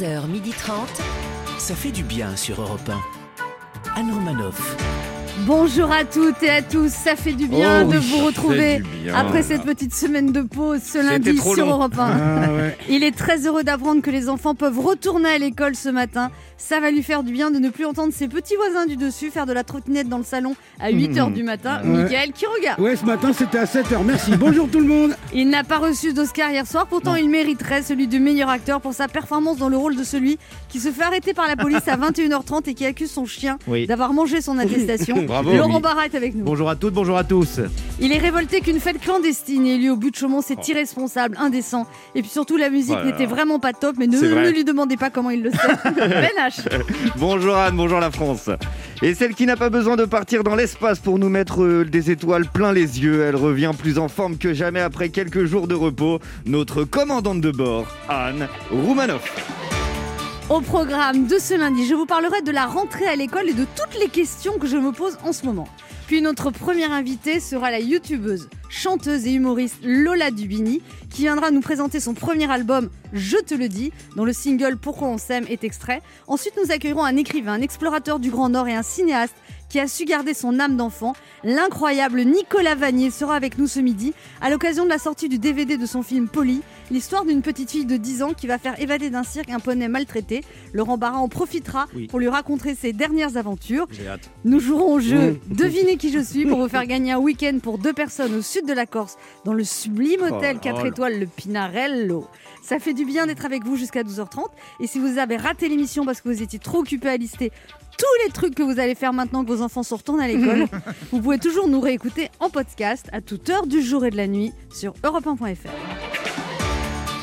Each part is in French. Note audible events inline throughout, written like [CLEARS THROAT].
11h30. Ça fait du bien sur Europe 1. Anne Romanoff. Bonjour à toutes et à tous, ça fait du bien Oh de vous retrouver après cette petite semaine de pause ce lundi sur long. Europe 1. Ah Il est très heureux d'apprendre que les enfants peuvent retourner à l'école ce matin. Ça va lui faire du bien de ne plus entendre ses petits voisins du dessus faire de la trottinette dans le salon à 8h du matin. Ouais. Michael qui regarde. Ouais, ce matin c'était à 7h. Merci. Bonjour tout le monde. [LAUGHS] Il n'a pas reçu d'Oscar hier soir, pourtant il mériterait celui du meilleur acteur pour sa performance dans le rôle de celui qui se fait arrêter par la police à 21h30 et qui accuse son chien Oui. d'avoir mangé son attestation. [LAUGHS] Bravo. Laurent Oui. Barra est avec nous. Bonjour à toutes, bonjour à tous. Il est révolté qu'une fête clandestine ait lieu au but de Chaumont, c'est irresponsable, indécent. Et puis surtout, la musique Oh n'était vraiment pas top, mais ne, C'est vrai. ne lui demandez pas comment il le sait. [LAUGHS] ben [LAUGHS] Bonjour Anne, bonjour la France. Et celle qui n'a pas besoin de partir dans l'espace pour nous mettre euh, des étoiles plein les yeux, elle revient plus en forme que jamais après quelques jours de repos, notre commandante de bord, Anne Roumanoff. Au programme de ce lundi, je vous parlerai de la rentrée à l'école et de toutes les questions que je me pose en ce moment. Puis notre première invitée sera la youtubeuse, chanteuse et humoriste Lola Dubini, qui viendra nous présenter son premier album Je te le dis, dont le single Pourquoi on s'aime est extrait. Ensuite, nous accueillerons un écrivain, un explorateur du Grand Nord et un cinéaste qui a su garder son âme d'enfant. L'incroyable Nicolas Vanier sera avec nous ce midi à l'occasion de la sortie du DVD de son film Polly, l'histoire d'une petite fille de 10 ans qui va faire évader d'un cirque un poney maltraité. Laurent Barra en profitera Oui. pour lui raconter ses dernières aventures. J'ai hâte. Nous jouerons au jeu Devinez qui je suis pour vous faire [LAUGHS] gagner un week-end pour deux personnes au sud de la Corse dans le sublime hôtel Oh 4 là là. étoiles, le Pinarello. Ça fait du bien d'être avec vous jusqu'à 12h30. Et si vous avez raté l'émission parce que vous étiez trop occupé à lister tous les trucs que vous allez faire maintenant que vos enfants sont retournés à l'école, [LAUGHS] vous pouvez toujours nous réécouter en podcast à toute heure du jour et de la nuit sur europe1.fr.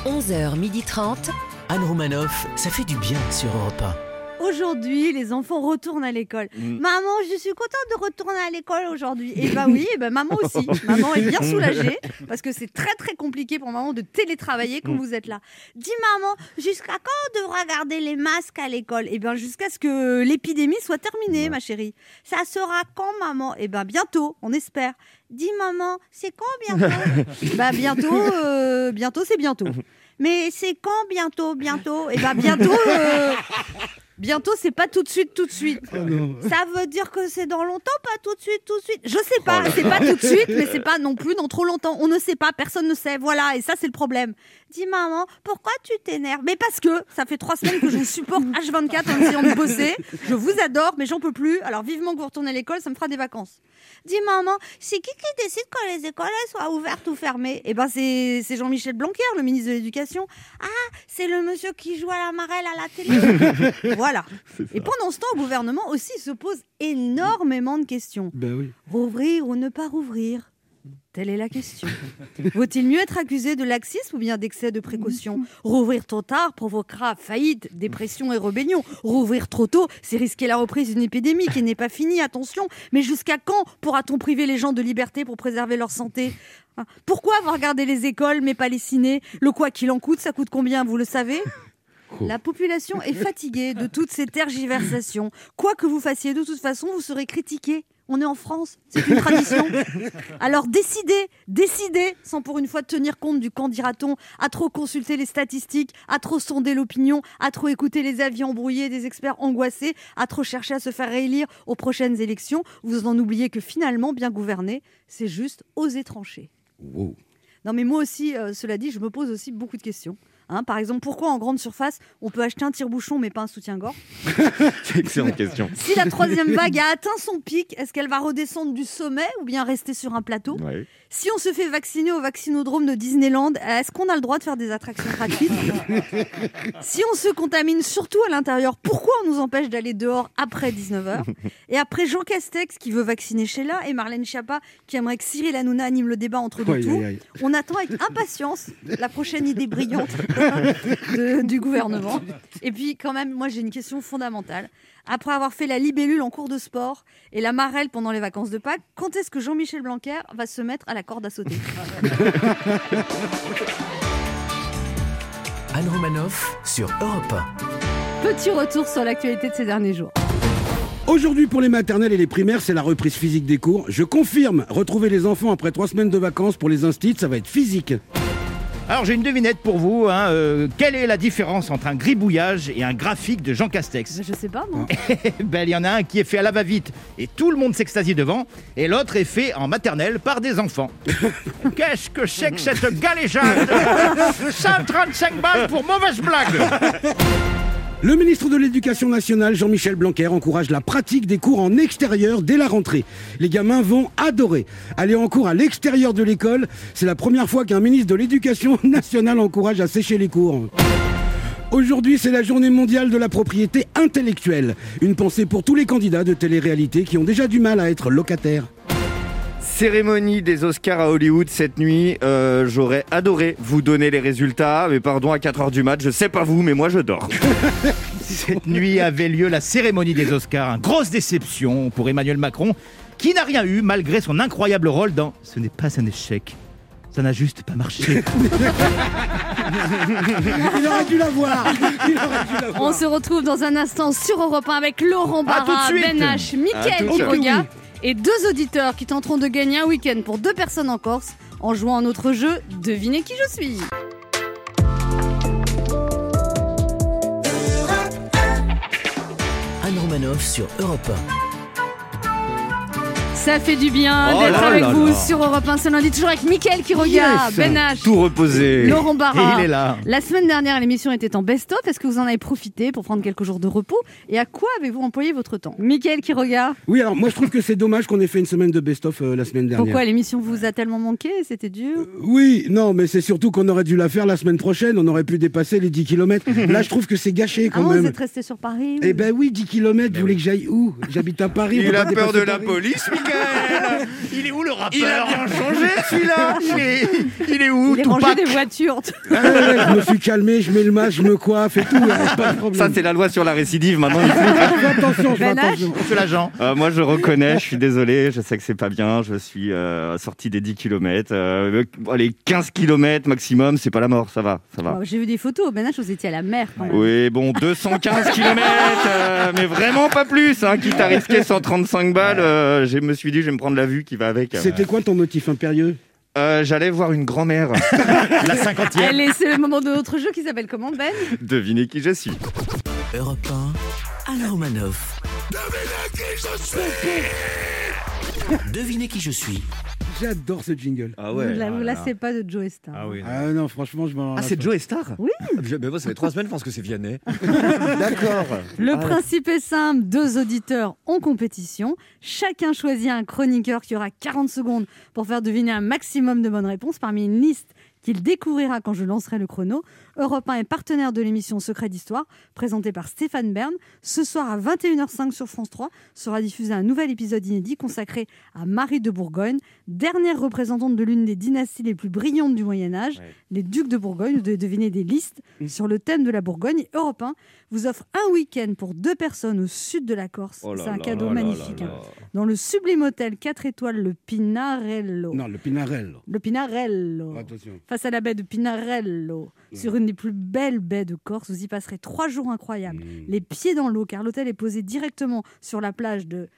11h30. Anne Romanoff. Ça fait du bien sur Europe Aujourd'hui, les enfants retournent à l'école. Mm. Maman, je suis contente de retourner à l'école aujourd'hui. Et bah [LAUGHS] oui, et bah maman aussi. [LAUGHS] Maman est bien soulagée parce que c'est très très compliqué pour maman de télétravailler quand vous êtes là. Dis maman, jusqu'à quand on devra garder les masques à l'école? Et bien jusqu'à ce que l'épidémie soit terminée, ma chérie. Ça sera quand maman? Et ben bientôt, on espère. Dis maman, c'est quand bientôt? [LAUGHS] Bah bientôt, euh, bientôt c'est bientôt. Mais c'est quand bientôt, bientôt? Et ben bientôt. euh, Bientôt, c'est pas tout de suite, tout de suite. Ça veut dire que c'est dans longtemps, pas tout de suite, tout de suite. Je sais pas, c'est pas tout de suite, mais c'est pas non plus dans trop longtemps. On ne sait pas, personne ne sait. Voilà, et ça, c'est le problème. Dis maman, pourquoi tu t'énerves? Mais parce que ça fait trois semaines que je supporte H24 en essayant de bosser. Je vous adore, mais j'en peux plus. Alors vivement que vous retournez à l'école, ça me fera des vacances. Dis maman, c'est qui qui décide quand les écoles soient ouvertes ou fermées? Eh ben c'est c'est Jean-Michel Blanquer, le ministre de l'Éducation. Ah, c'est le monsieur qui joue à la marelle à la télé. [LAUGHS] voilà. Et pendant ce temps, au gouvernement aussi se pose énormément de questions. Ben oui. Rouvrir ou ne pas rouvrir? Telle est la question. [LAUGHS] Vaut-il mieux être accusé de laxisme ou bien d'excès de précaution? Rouvrir trop tard provoquera faillite, dépression et rébellion. Rouvrir trop tôt, c'est risquer la reprise d'une épidémie qui n'est pas finie, attention. Mais jusqu'à quand pourra-t-on priver les gens de liberté pour préserver leur santé? Hein Pourquoi avoir gardé les écoles mais pas les cinés Le quoi qu'il en coûte, ça coûte combien, vous le savez? La population est fatiguée de toutes ces tergiversations. Quoi que vous fassiez, de toute façon, vous serez critiqué. On est en France, c'est une tradition. [LAUGHS] Alors décidez, décidez, sans pour une fois tenir compte du quand dira-t-on, à trop consulter les statistiques, à trop sonder l'opinion, à trop écouter les avis embrouillés des experts angoissés, à trop chercher à se faire réélire aux prochaines élections. Vous en oubliez que finalement, bien gouverner, c'est juste oser trancher. Wow. Non, mais moi aussi, euh, cela dit, je me pose aussi beaucoup de questions. Hein, par exemple, pourquoi en grande surface, on peut acheter un tire-bouchon mais pas un soutien-gorge [LAUGHS] Excellente question. Si la troisième vague a atteint son pic, est-ce qu'elle va redescendre du sommet ou bien rester sur un plateau? Ouais. Si on se fait vacciner au vaccinodrome de Disneyland, est-ce qu'on a le droit de faire des attractions gratuites? [LAUGHS] Si on se contamine surtout à l'intérieur, pourquoi on nous empêche d'aller dehors après 19h [LAUGHS] Et après Jean Castex qui veut vacciner Sheila et Marlène Schiappa qui aimerait que Cyril Hanouna anime le débat entre deux tours, on attend avec impatience la prochaine idée brillante [LAUGHS] de- du gouvernement. Et puis quand même, moi j'ai une question fondamentale. Après avoir fait la libellule en cours de sport et la marelle pendant les vacances de Pâques, quand est-ce que Jean-Michel Blanquer va se mettre à la corde à sauter? [LAUGHS] Anne Romanoff sur Europe Petit retour sur l'actualité de ces derniers jours. Aujourd'hui, pour les maternelles et les primaires, c'est la reprise physique des cours. Je confirme, retrouver les enfants après trois semaines de vacances pour les instits, ça va être physique. Alors j'ai une devinette pour vous. hein, euh, quelle est la différence entre un gribouillage et un graphique de Jean Castex Je sais pas, moi. [LAUGHS] Ben il y en a un qui est fait à la va-vite et tout le monde s'extasie devant, et l'autre est fait en maternelle par des enfants. [LAUGHS] Qu'est-ce que c'est que cette galéjade? [LAUGHS] 135 balles pour mauvaise blague Le ministre de l'Éducation nationale, Jean-Michel Blanquer, encourage la pratique des cours en extérieur dès la rentrée. Les gamins vont adorer. Aller en cours à l'extérieur de l'école, c'est la première fois qu'un ministre de l'Éducation [LAUGHS] nationale encourage à sécher les cours. Aujourd'hui, c'est la journée mondiale de la propriété intellectuelle. Une pensée pour tous les candidats de télé-réalité qui ont déjà du mal à être locataires. Cérémonie des Oscars à Hollywood cette nuit. Euh, J'aurais adoré vous donner les résultats, mais pardon, à 4h du mat, je sais pas vous, mais moi je dors. [LAUGHS] Cette nuit avait lieu la cérémonie des Oscars. Une grosse déception pour Emmanuel Macron, qui n'a rien eu malgré son incroyable rôle dans Ce n'est pas un échec. Ça n'a juste pas marché. [LAUGHS] Il aurait dû l'avoir On se retrouve dans un instant sur Europe 1 avec Laurent Barra. Ben H, Mickaël. Quiroga et deux auditeurs qui tenteront de gagner un week-end pour deux personnes en Corse en jouant à notre jeu Devinez qui je suis. Anne Romanoff sur Europe Ça fait du bien Oh d'être avec là vous là. sur Europe 1 ce lundi, toujours avec Mickaël Quiroga, Yes. Ben H, Tout reposé. Laurent Et Barra. il est là. La semaine dernière, l'émission était en best-of. Est-ce que vous en avez profité pour prendre quelques jours de repos? Et à quoi avez-vous employé votre temps? Mickaël Quiroga, Oui, alors moi je trouve que c'est dommage qu'on ait fait une semaine de best-of euh, la semaine dernière. pourquoi? L'émission vous a tellement manqué? C'était dur? Oui, non, mais c'est surtout qu'on aurait dû la faire la semaine prochaine, on aurait pu dépasser les 10 km. [LAUGHS] Là, je trouve que c'est gâché Ah, quand vous même. êtes resté sur Paris Eh ben oui, 10 km, vous voulez que j'aille où? J'habite à Paris. Il a peur de la police, Michael Il est où le rappeur Il a bien changé celui-là il est, il est où Il est rangé des voitures. Ah ouais, [LAUGHS] ouais, je me suis calmé, je mets le masque, je me coiffe et tout, y a pas de problème. Ça, c'est la loi sur la récidive maintenant. il faut- Je fais attention, je fais Ben H. attention. Monsieur l'agent. Euh, moi, je reconnais, je suis désolé, je sais que c'est pas bien. Je suis euh, sorti des 10 km. allez, 15 km maximum, c'est pas la mort, ça va, ça va. J'ai vu des photos. Ben H, vous étiez à la mer quand même. Oui, bon, 215 km, mais vraiment pas plus. Hein, quitte à risquer 135 balles, euh, je me suis dit, je vais me prendre la vue qui va avec. C'était quoi ton motif impérieux Euh, J'allais voir une grand-mère. La cinquantième. Allez, c'est le moment de notre jeu qui s'appelle comment Ben? Devinez qui je suis. Europe 1, Anne Romanoff. Devinez qui je suis. J'adore ce jingle. Ah Vous ouais. vous là lassez pas de Joe Star. Ah oui. Ah non, franchement, je m'en Ah, c'est Joe Star Oui. Mais moi, ça fait trois semaines, je pense que c'est Vianney. [LAUGHS] D'accord. Le Ah. principe est simple, deux auditeurs en compétition. Chacun choisit un chroniqueur qui aura 40 secondes pour faire deviner un maximum de bonnes réponses parmi une liste qu'il découvrira quand je lancerai le chrono. Europe 1 est partenaire de l'émission Secret d'Histoire, présentée par Stéphane Bern. Ce soir à 21h05 sur France 3 sera diffusé un nouvel épisode inédit consacré à Marie de Bourgogne, dernière représentante de l'une des dynasties les plus brillantes du Moyen Âge, Ouais. les ducs de Bourgogne. Vous devez deviner des listes sur le thème de la Bourgogne. Et Europe 1 vous offre un week-end pour deux personnes au sud de la Corse. Oh C'est un là cadeau là magnifique. là hein. là. Dans le sublime hôtel 4 étoiles, le Pinarello. Non, le Pinarel. Le Pinarello. Attention. Face à la baie de Pinarello, sur une des plus belles baies de Corse, vous y passerez trois jours incroyables. Mmh. Les pieds dans l'eau, car l'hôtel est posé directement sur la plage de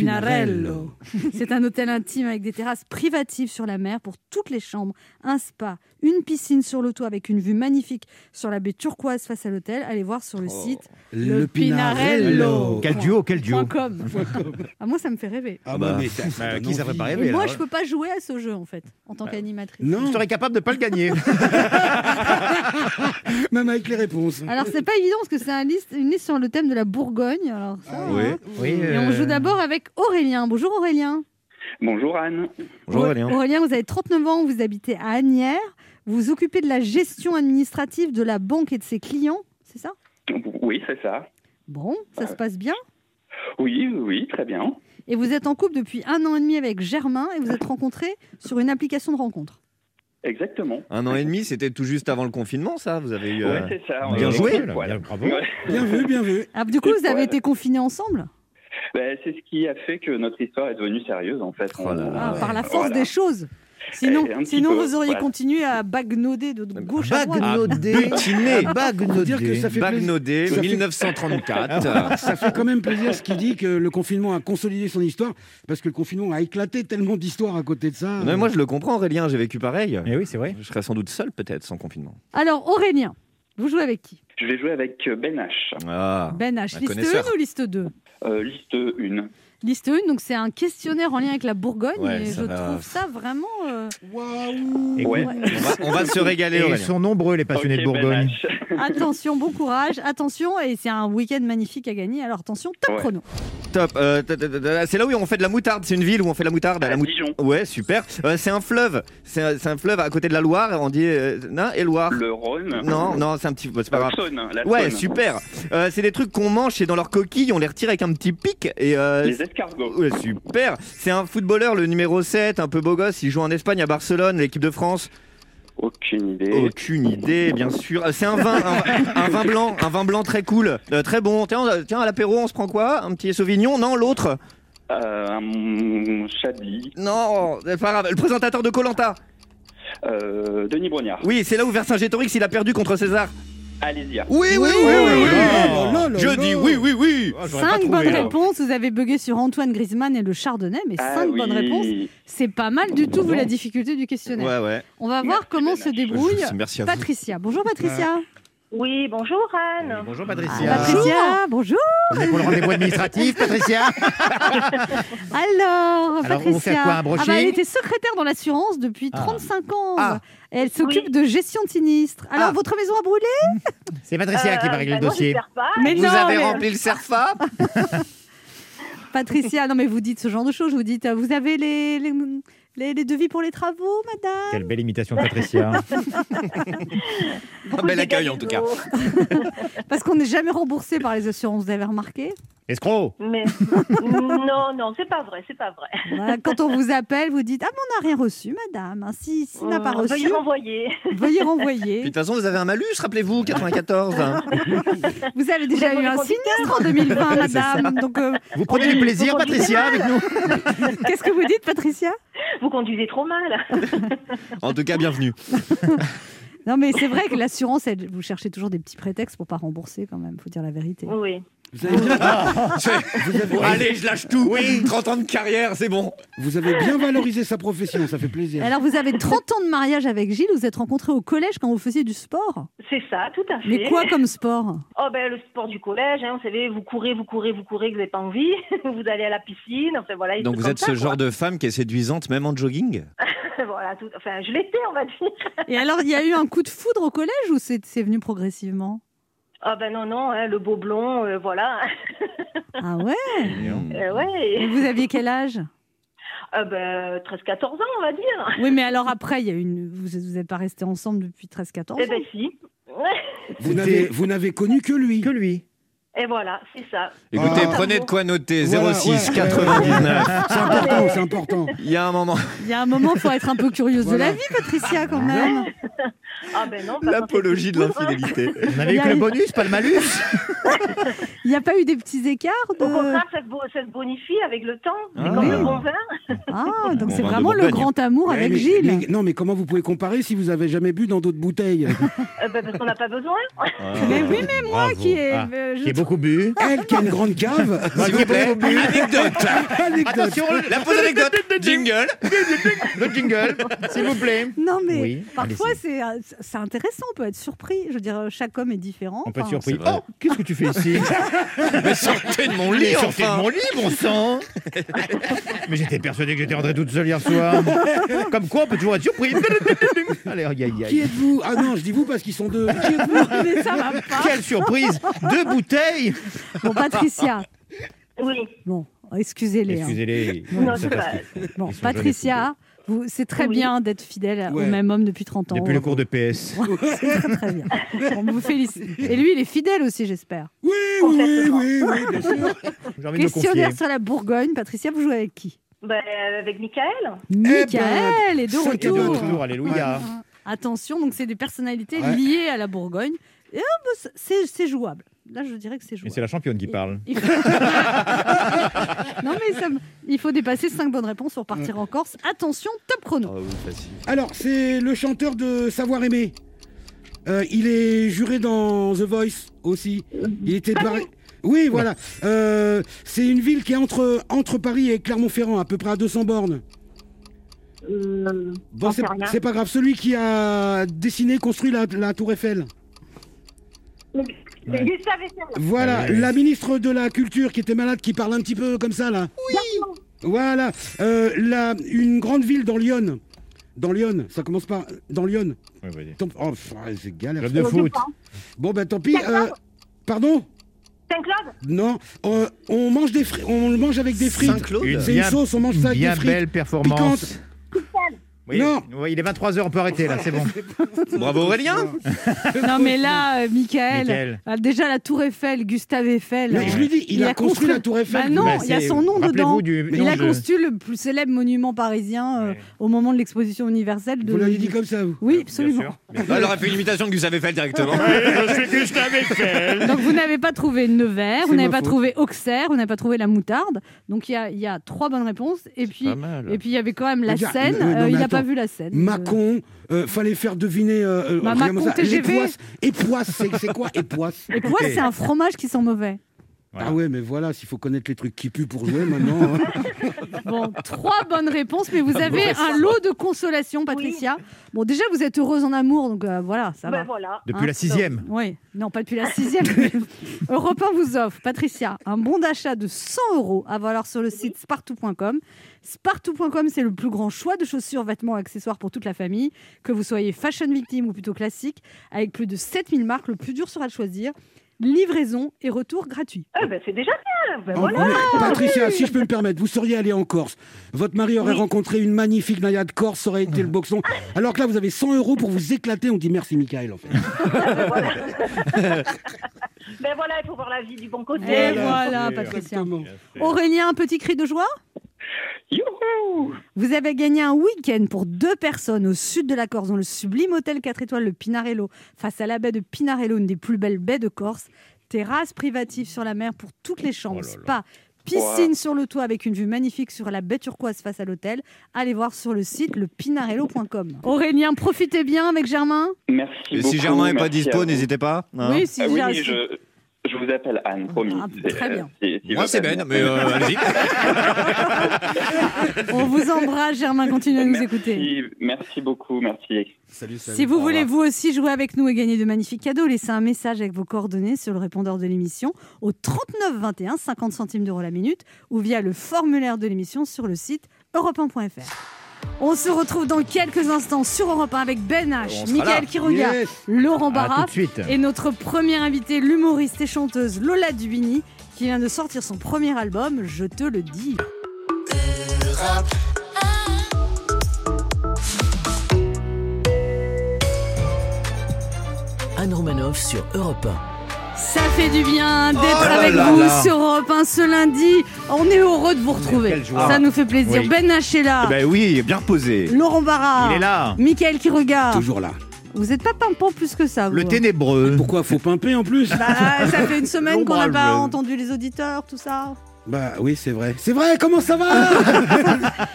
Pinarello. [LAUGHS] C'est un hôtel intime avec des terrasses privatives sur la mer pour toutes les chambres, un spa, une piscine sur le toit avec une vue magnifique sur la baie turquoise face à l'hôtel. Allez voir sur le Oh. site Le, Le Pinarello. Pinarello. Quel duo, quel duo. point .com. [LAUGHS] Ah, moi, ça me fait rêver. Ah Bah, bah, mais ça, bah, ça qui ça ferait envie. pas Et rêver, moi, là, je peux pas jouer à ce jeu, en fait, en tant qu'animatrice. Non, Je serais capable de pas le gagner. [LAUGHS] même avec les réponses. Alors, c'est pas évident parce que c'est un liste, une liste sur le thème de la Bourgogne. Alors, ça, Ah, oui. hein. Oui, Et on euh, joue d'abord avec Aurélien. Bonjour Aurélien. Bonjour Anne. Bonjour Auré- Aurélien. Aurélien, vous avez 39 ans, vous habitez à Agnières. Vous vous occupez de la gestion administrative de la banque et de ses clients, c'est ça? Oui, c'est ça. Bon, ça se passe bien? Oui, oui, très bien. Et vous êtes en couple depuis un an et demi avec Germain et vous êtes rencontrés sur une application de rencontre. Exactement. Un an et demi, c'était tout juste avant le confinement, ça Vous avez eu. Ouais, euh, c'est ça. bien joué. Bien, bravo. Ouais. Bien vu, bien vu. Ah, du coup, vous avez été confinés ensemble? Ben, c'est ce qui a fait que notre histoire est devenue sérieuse, en fait. Ah, Par la force Voilà. des choses. Sinon, sinon peu, vous auriez voilà. continué à bagnoder de gauche à droite. Bagnodé. Butiné. Faut dire que ça fait plaisir. Bagnodé, Ça fait- 1934. Ça fait quand même plaisir ce qu'il dit que le confinement a consolidé son histoire parce que le confinement a éclaté tellement d'histoires à côté de ça. Non, mais moi, je le comprends, Aurélien, j'ai vécu pareil. Eh oui, c'est vrai. Je serais sans doute seul, peut-être, sans confinement. Alors, Aurélien, vous jouez avec qui? Je vais jouer avec euh, Ben H. Ah. Ben H. Liste connaisseur. 1 ou liste 2 Euh, liste 1. Liste 1, donc c'est un questionnaire en lien avec la Bourgogne Ouais, et je va. trouve ça vraiment. euh, Waouh Ouais. On va, on va se régaler, Et ils sont nombreux les passionnés de Bourgogne. Ben H. Attention, bon courage, attention, et c'est un week-end magnifique à gagner. Alors attention, top Ouais. chrono. Top. Euh, c'est là où on fait de la moutarde. C'est une ville où on fait de la moutarde. à la Dijon. Ouais, super. Euh, c'est un fleuve. C'est un, fleuve à côté de la Loire. On dit euh, non, et Loire. Le Rhône. Non, non, c'est un petit. bah, c'est pas La grave. Saône. La Ouais, Saône. super. Euh, c'est des trucs qu'on mange, c'est dans leur coquille, on les retire avec un petit pic et euh, Les escargots. Ouais, super. C'est un footballeur, le numéro 7, un peu beau gosse. Il joue en Espagne, à Barcelone, l'équipe de France. Aucune idée. Aucune idée, bien sûr. Euh, C'est un vin, un, un vin blanc, un vin blanc très cool, euh, très bon. Tiens, on- tiens, à l'apéro, on se prend quoi? Un petit Sauvignon? Non, l'autre? Euh, un Chablis. Non, c'est pas grave. Le présentateur de Colanta. Euh, Denis Brognard. Oui, c'est là où Vercingétorix il a perdu contre César. Alésia. Oui, oui, oui, oui, oui. Oh là là Je là. dis oui, oui, oui. Ah, Cinq trouvé, bonnes là. réponses. Vous avez bugué sur Antoine Griezmann et le Chardonnay, mais Ah cinq oui. bonnes réponses. C'est pas mal du tout, vu la difficulté du questionnaire. Ouais, ouais. On va voir Merci, comment se débrouille Merci à vous. Patricia. Bonjour Patricia. Oui, bonjour Anne. Bonjour Ah, Patricia. Patricia, bonjour. On est pour le rendez-vous administratif, [LAUGHS] Patricia [LAUGHS] Alors, Alors, Patricia. on va faire quoi, un brushing Ah bah, Elle était secrétaire dans l'assurance depuis Ah. 35 ans. Ah. Et elle s'occupe Oui. de gestion de sinistres. Alors, Ah. votre maison a brûlé? [LAUGHS] C'est Patricia qui va Euh, régler bah le non, dossier. pas. Mais Vous non, avez mais- rempli le CERFA Patricia, non mais vous dites ce genre de choses. Vous dites, euh, vous avez les, les, les- les devis pour les travaux, madame Quelle belle imitation de Patricia. [LAUGHS] Beaucoup bel accueil, en tout cas. [LAUGHS] Parce qu'on n'est jamais remboursé par les assurances, vous avez remarqué Escroc Mais non, non, c'est pas vrai, c'est pas vrai. Voilà, Quand on vous appelle, vous dites, ah mais on n'a rien reçu, madame. Hein, Si, si n'a pas Euh, reçu, Veuillez renvoyer. veuillez Puis de renvoyer. toute façon, vous avez un malus, rappelez-vous, 94. hein. [LAUGHS] Vous avez déjà Vous eu un sinistre en 2020, madame. Donc, euh, Vous prenez du plaisir, Patricia, avec nous qu'est-ce que vous dites, Patricia? Vous conduisez trop mal. [LAUGHS] En tout cas, bienvenue. Non, mais c'est vrai que l'assurance, vous cherchez toujours des petits prétextes pour pas rembourser, quand même. Faut dire la vérité. Oui. Vous avez, bien, Allez, je lâche tout. Oui. 30 ans de carrière, c'est bon. vous avez bien valorisé sa profession, ça fait plaisir. Alors, vous avez 30 ans de mariage avec Gilles. Vous êtes rencontrés au collège quand vous faisiez du sport? C'est ça, tout à fait. Mais quoi comme sport? Oh ben le sport du collège, hein, vous savez, vous courez, vous courez, vous courez, vous n'avez pas envie, [LAUGHS] vous allez à la piscine, enfin voilà. Donc vous êtes ce genre de femme qui est séduisante même en jogging? [LAUGHS] Voilà, tout... enfin je l'étais on va dire. Et alors, il y a eu un coup de foudre au collège ou c'est c'est venu progressivement? Ah ben non, non, hein, le beau blond, euh, voilà. Ah ouais [LAUGHS] Euh, Et ouais. vous aviez quel âge? Ah ben 13-14 ans on va dire. Oui, mais alors après, il y a une... vous n'êtes pas restés ensemble depuis 13-14 ans Eh ben si. Vous [LAUGHS] n'avez, vous n'avez connu que lui. Que lui. Et voilà, c'est ça. Écoutez, Ah. prenez de quoi noter. Voilà, 06 ouais, 99. [LAUGHS] C'est important, c'est important. Il y a un moment. Il y a un moment, il faut être un peu curieuse de la vie, Patricia, quand même. Ah ben non. L'apologie de l'infidélité. On avait eu que le bonus, pas le malus Il n'y a pas eu des petits écarts de... Au contraire, ça se, bo- ça se bonifie avec le temps. C'est Ah. comme Oui. le bon vin. Ah, [LAUGHS] donc Bon c'est vin de vraiment le Bourgogne. grand amour Ouais, avec mais- Gilles. mais- non, mais comment vous pouvez comparer si vous avez jamais bu dans d'autres bouteilles? [LAUGHS] Euh, ben, parce qu'on n'a pas besoin. Mais oui, mais moi Bravo. qui ai... Ah, euh, je Qui est beaucoup bu. Elle qui a une grande cave. [LAUGHS] S'il vous plaît, anecdote. Anecdote. Attention, La pause anecdote. Jingle. le jingle, s'il vous plaît. Non, mais Oui, parfois, c'est c'est intéressant, on peut être surpris. Je veux dire, chaque homme est différent. On peut être surpris. Oh, qu'est-ce que tu fais ici [LAUGHS] Mais sortez de mon Mais lit, sortez de enfin. mon lit, bon sang [LAUGHS] Mais j'étais persuadé que j'étais rentrée toute seule hier soir. Comme quoi, on peut toujours être surpris. Allez, aïe, aïe, Qui aïe. êtes-vous? Ah non, je dis vous parce qu'ils sont deux. Qui êtes-vous? [LAUGHS] Mais ça va pas. Quelle surprise Deux bouteilles Bon, Patricia. Oui. Bon, excusez-les. hein. Excusez-les. Non, C'est c'est parce pas- que- Bon, jeunes, les Patricia, c'est très Oui. bien d'être fidèle Ouais. au même homme depuis 30 ans. Depuis le cours de PS. [LAUGHS] C'est très, très bien. [LAUGHS] On vous félicite. Et lui, il est fidèle aussi, j'espère. Oui, oui, oui, bien sûr. [LAUGHS] J'ai envie de. Questionnaire sur la Bourgogne. Patricia, vous jouez avec qui? Ben, avec Michael. Michael est de cinq et deux, retour. alléluia. Attention, donc c'est des personnalités Ouais. liées à la Bourgogne. Et ah, bah, c'est- c'est jouable. Là, je dirais que c'est jouable. c'est la championne qui parle. Il faut- [LAUGHS] non, mais ça me- il faut dépasser 5 bonnes réponses pour partir en Corse. Attention, top chrono. Alors, c'est le chanteur de Savoir Aimer. Euh, il est juré dans The Voice aussi. Il était Paris. Oui, voilà. Euh, c'est une ville qui est entre, entre Paris et Clermont-Ferrand, à peu près à 200 bornes. Euh, Bon, c'est pas grave. Celui qui a dessiné, construit la, la Tour Eiffel. Mais- Voilà, Ah la ministre de la Culture qui était malade, qui parle un petit peu comme ça, là. Oui. Voilà. Euh, la, une grande ville dans Lyon. Dans Lyon, ça commence par... Dans Lyon. Ouais, vas-y. Tant- Oh, pff, ouais, c'est galère. Club de foot. Bon, ben tant pis. euh, pardon? Saint-Claude Non, euh, on mange des fri- on le mange avec des frites. Saint-Claude Une C'est une bien- sauce, on mange ça avec bien des frites. belle performance. piquante. Oui, Non. oui, il est 23h, on peut arrêter là, c'est bon. [LAUGHS] Bravo Aurélien Non, mais là, euh, Michael, Michael. euh, déjà la Tour Eiffel, Gustave Eiffel. Mais euh, je lui dis, il, a, construit la Tour Eiffel. Bah non, Bah, il y a son nom dedans. du- il non, a je- construit le plus célèbre monument parisien euh, Ouais. au moment de l'exposition universelle. De... Vous l'avez dit comme ça, vous Oui, Bien absolument. sûr. Bah, elle aurait fait une imitation de Gustave Eiffel directement. je [LAUGHS] suis Gustave Eiffel. Donc vous n'avez pas trouvé Nevers, vous n'avez pas faute. trouvé Auxerre, vous n'avez pas trouvé la moutarde. Donc il y y a trois bonnes réponses. Et puis, et puis il y avait quand même la Seine. Pas vu la Seine. Macon, euh, fallait faire deviner. Euh, euh, Bah, Macon TGV. poisses, c'est quoi Et poisses? Et quoi, c'est un fromage qui sent mauvais. Voilà. Ah ouais, mais voilà, s'il faut connaître les trucs qui puent pour jouer maintenant. hein. [LAUGHS] Bon, trois bonnes réponses, mais vous avez un lot de consolation, Patricia. Bon, déjà, vous êtes heureuse en amour, donc euh, voilà, ça Ben va. voilà. Depuis Hein, la sixième. Oui, non, pas depuis la sixième. [LAUGHS] Europe 1 vous offre, Patricia, un bon d'achat de 100 euros à valoir sur le site spartou.com. Spartou.com, c'est le plus grand choix de chaussures, vêtements, accessoires pour toute la famille. Que vous soyez fashion victime ou plutôt classique, avec plus de 7000 marques, le plus dur sera de choisir. Livraison et retour gratuit. Eh ben, c'est déjà bien. Ben En- voilà. mais, Patricia, si je peux me permettre, vous seriez allé en Corse. Votre mari aurait Oui. rencontré une magnifique naïade corse, ça aurait été le boxon. Alors que là, vous avez 100 euros pour vous éclater. On dit merci, Michael, en fait. [LAUGHS] Ben voilà, il faut voir la vie du bon côté. Et Voilà. Patricia. Exactement. Aurélien, un petit cri de joie? Youhou Vous avez gagné un week-end pour deux personnes au sud de la Corse, dans le sublime hôtel 4 étoiles, le Pinarello, face à la baie de Pinarello, une des plus belles baies de Corse. Terrasse privative sur la mer pour toutes les chambres, Oh là là. spa, piscine sur le toit avec une vue magnifique sur la baie turquoise face à l'hôtel. Allez voir sur le site lepinarello.com. Aurélien, profitez bien avec Germain. Merci Et beaucoup. si Germain n'est pas dispo, n'hésitez pas. hein. oui, si Ah oui, je, je vous appelle Anne, promis. Ah, très euh, bien. si- si Moi, c'est. Ben, mais euh, allez-y. [LAUGHS] On vous embrasse, Germain, continuez à nous merci, écouter. Merci beaucoup, merci. Salut, salut. Si vous Au voulez revoir. vous aussi jouer avec nous et gagner de magnifiques cadeaux, laissez un message avec vos coordonnées sur le répondeur de l'émission au 39 21, 50 centimes d'euros la minute, ou via le formulaire de l'émission sur le site europe1.fr. On se retrouve dans quelques instants sur Europe 1 avec Ben H, Michael. Quiroga, Yes. Laurent Barra et notre première invitée, l'humoriste et chanteuse Lola Dubini, qui vient de sortir son premier album, Je te le dis. Anne Romanoff sur Europe Ça fait du bien d'être Oh avec là vous là. sur Europe 1 ce lundi. On est heureux de vous retrouver. Ça nous fait plaisir. Oui. Ben H est là. Ben oui, bien reposé. Laurent Barra. Il est là. Michael qui regarde. Toujours là. Vous n'êtes pas pimpant plus que ça. Vous. Le ténébreux. Pourquoi faut pimper en plus Bah, ça fait une [LAUGHS] semaine qu'on n'a pas entendu les auditeurs, tout ça. Bah oui, c'est vrai. C'est vrai, comment ça va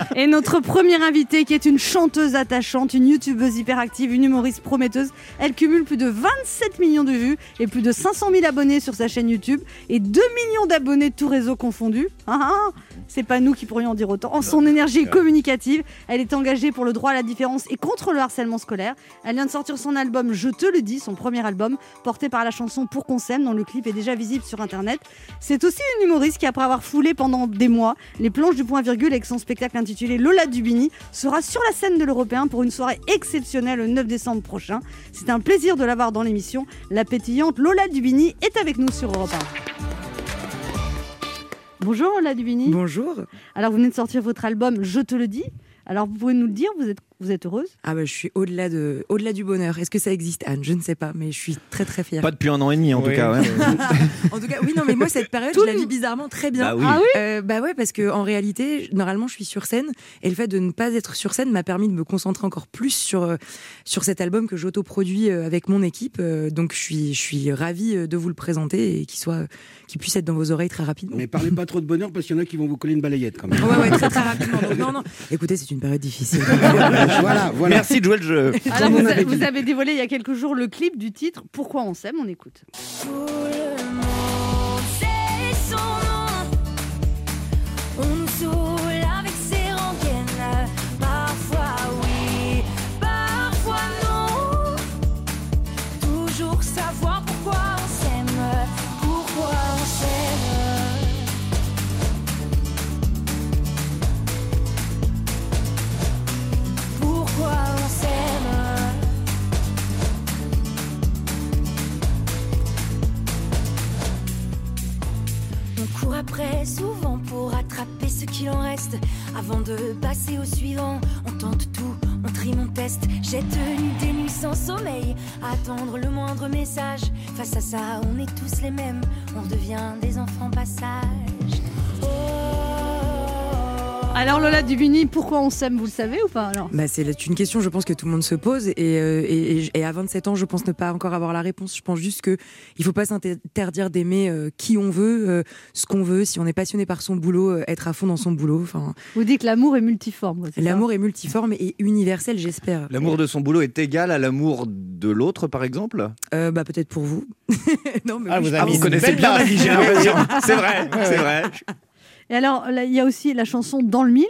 [LAUGHS] Et notre première invitée, qui est une chanteuse attachante, une youtubeuse hyperactive, une humoriste prometteuse, elle cumule plus de 27 millions de vues et plus de 500 000 abonnés sur sa chaîne YouTube et 2 millions d'abonnés de tous réseaux confondus. Ah, ah, c'est pas nous qui pourrions en dire autant. En son énergie communicative, elle est engagée pour le droit à la différence et contre le harcèlement scolaire. Elle vient de sortir son album Je te le dis, son premier album, porté par la chanson Pour qu'on s'aime, dont le clip est déjà visible sur Internet. C'est aussi une humoriste qui, après avoir foulé pendant des mois les planches du point virgule avec son spectacle intitulé Lola Dubini, sera sur la scène de l'Européen pour une soirée exceptionnelle le 9 décembre prochain. C'est un plaisir de l'avoir dans l'émission. La pétillante Lola Dubini est avec nous sur Europe 1. Bonjour Lola Dubini. Bonjour. Alors vous venez de sortir votre album Je te le dis. Alors vous pouvez nous le dire, vous êtes Vous êtes heureuse? Ah bah je suis au-delà de, au-delà du bonheur. Est-ce que ça existe, Anne? Je ne sais pas, mais je suis très très fière. Pas depuis un an et demi en tout cas. ouais. [LAUGHS] En tout cas, oui, non, mais moi cette période, Tout je la vis bizarrement très bien. Bah oui. Ah oui? Euh, bah ouais, parce que en réalité, normalement, je suis sur scène et le fait de ne pas être sur scène m'a permis de me concentrer encore plus sur euh, sur cet album que j'autoproduis euh, avec mon équipe. Donc je suis je suis ravie de vous le présenter et qu'il soit qu'il puisse être dans vos oreilles très rapidement. Mais parlez pas trop de bonheur parce qu'il y en a qui vont vous coller une balayette quand même. Ouais, ouais, très très rapidement. Donc, non, non. Écoutez, c'est une période difficile. [LAUGHS] voilà, voilà. Merci de jouer le jeu. Alors, vous, vous avez dévoilé il y a quelques jours le clip du titre Pourquoi on s'aime On écoute. Dubini, pourquoi on s'aime Vous le savez ou pas alors Bah, c'est une question, je pense que tout le monde se pose. Et, euh, et, et- et à 27 ans, je pense ne pas encore avoir la réponse. Je pense juste que il faut pas s'interdire d'aimer euh, qui on veut, euh, ce qu'on veut. Si on est passionné par son boulot, euh, être à fond dans son boulot. Vous dites que l'amour est multiforme. l'amour est multiforme et universel, j'espère. L'amour de son boulot est égal à l'amour de l'autre, par exemple? Euh, bah, peut-être pour vous. [LAUGHS] non, mais Ah, oui, vous Ah, vous connaissez bien la vie, j'ai l'impression. [LAUGHS] C'est vrai, c'est vrai. Et alors, là, il y a aussi la chanson Dans le mille.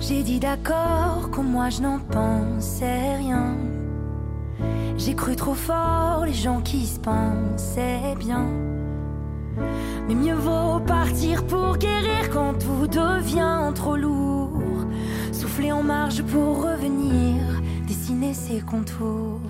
J'ai dit d'accord, comme moi je n'en pensais rien. J'ai cru trop fort les gens qui se pensaient bien. Mais mieux vaut partir pour guérir quand tout devient trop lourd. Souffler en marge pour revenir, dessiner ses contours.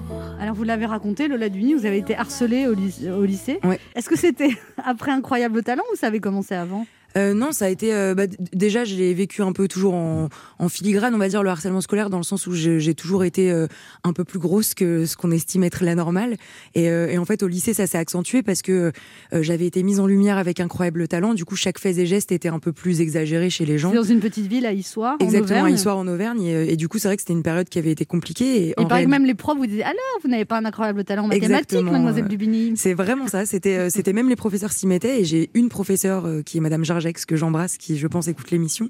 Alors, vous l'avez raconté, Lola Dubini, vous avez été harcelée au, lyc- au lycée. Ouais. Est-ce que c'était [LAUGHS] après Incroyable Talent ou ça avait commencé avant? Euh, non, ça a été. euh, bah, déjà, je l'ai vécu un peu toujours en, en filigrane, on va dire, le harcèlement scolaire, dans le sens où j'ai toujours été euh, un peu plus grosse que ce qu'on estime être la normale. Et, euh, et en fait, au lycée, ça s'est accentué parce que euh, j'avais été mise en lumière avec incroyable talent. Du coup, chaque fait et geste était un peu plus exagéré chez les gens. Dans une petite ville à Issoire, en Exactement, Auvergne. à Issoire en Auvergne. Et, et du coup, c'est vrai que c'était une période qui avait été compliquée. Et en réalité- même les profs vous disaient Alors, vous n'avez pas un incroyable talent en mathématiques, Exactement, mademoiselle Dubini C'est vraiment ça. C'était, c'était même les professeurs s'y mettaient. Et j'ai une professeure qui est Madame Que j'embrasse, qui je pense écoute l'émission,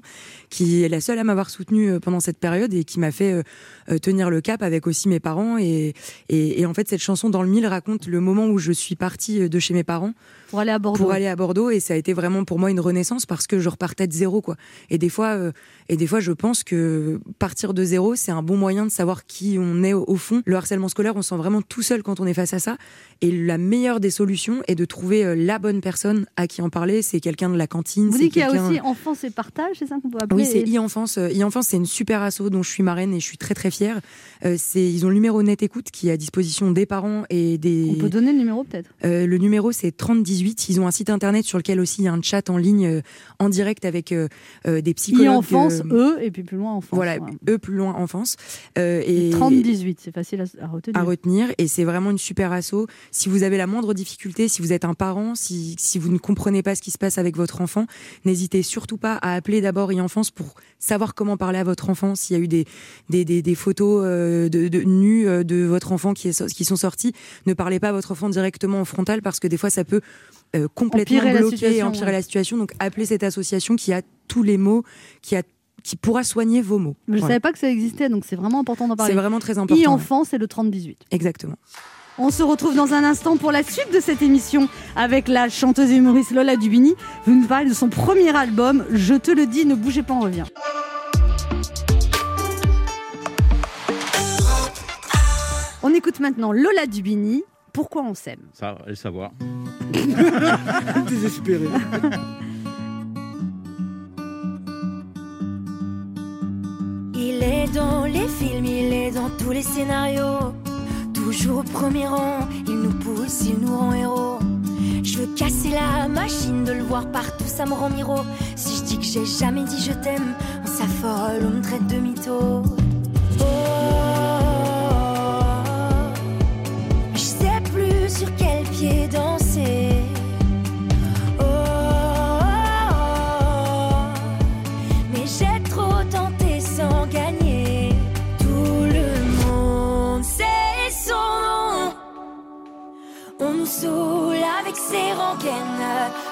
qui est la seule à m'avoir soutenue euh, pendant cette période et qui m'a fait euh, euh, tenir le cap avec aussi mes parents. Et, et, et en fait, cette chanson dans le mille raconte le moment où je suis partie de chez mes parents Pour aller à Bordeaux. pour aller à Bordeaux et ça a été vraiment pour moi une renaissance parce que je repartais de zéro quoi. Et des fois euh, et des fois je pense que partir de zéro c'est un bon moyen de savoir qui on est au, au fond. Le harcèlement scolaire on se sent vraiment tout seul quand on est face à ça et la meilleure des solutions est de trouver euh, la bonne personne à qui en parler, c'est quelqu'un de la cantine, Vous c'est dites qu'il y a aussi enfance et partage, c'est ça qu'on peut appeler oui, c'est e-enfance. Euh, E-enfance, c'est une super asso dont je suis marraine et je suis très très fière. Euh, c'est, ils ont le numéro Net Écoute qui est à disposition des parents et des. On peut donner le numéro peut-être? Euh, le numéro c'est 3018. Ils ont un site internet sur lequel aussi il y a un chat en ligne euh, en direct avec euh, euh, des psychologues. E-enfance, euh, E, et puis plus loin enfance. Voilà, ouais. eux plus loin enfance. Et 30-18, c'est facile à, à retenir. à retenir et c'est vraiment une super asso. Si vous avez la moindre difficulté, si vous êtes un parent, si, si vous ne comprenez pas ce qui se passe avec votre enfant, n'hésitez surtout pas à appeler d'abord e-enfance pour savoir comment parler à votre enfant, s'il y a eu des, des, des, des photos euh, de, de nues de votre enfant qui, est, qui sont sorties. Ne parlez pas à votre enfant directement en frontal parce que des fois ça peut euh, complètement Empirer bloquer et situation, empirer ouais. la situation. Donc appelez cette association qui a tous les mots, qui a qui pourra soigner vos mots. Mais je ne Voilà. savais pas que ça existait, donc c'est vraiment important d'en parler. C'est vraiment très important. E-enfance et le 30-18. Exactement. On se retrouve dans un instant pour la suite de cette émission avec la chanteuse et humoriste Lola Dubini. Vous nous parlez de son premier album, Je te le dis, ne bougez pas, on revient. On écoute maintenant Lola Dubini. Pourquoi on s'aime? Ça, va le savoir. [LAUGHS] Désespéré. Il est dans les films, il est dans tous les scénarios. Toujours au premier rang, il nous pousse, il nous rend héros. Je veux casser la machine, de le voir partout, ça me rend miro. Si je dis que j'ai jamais dit je t'aime, on s'affole, on me traite de mytho.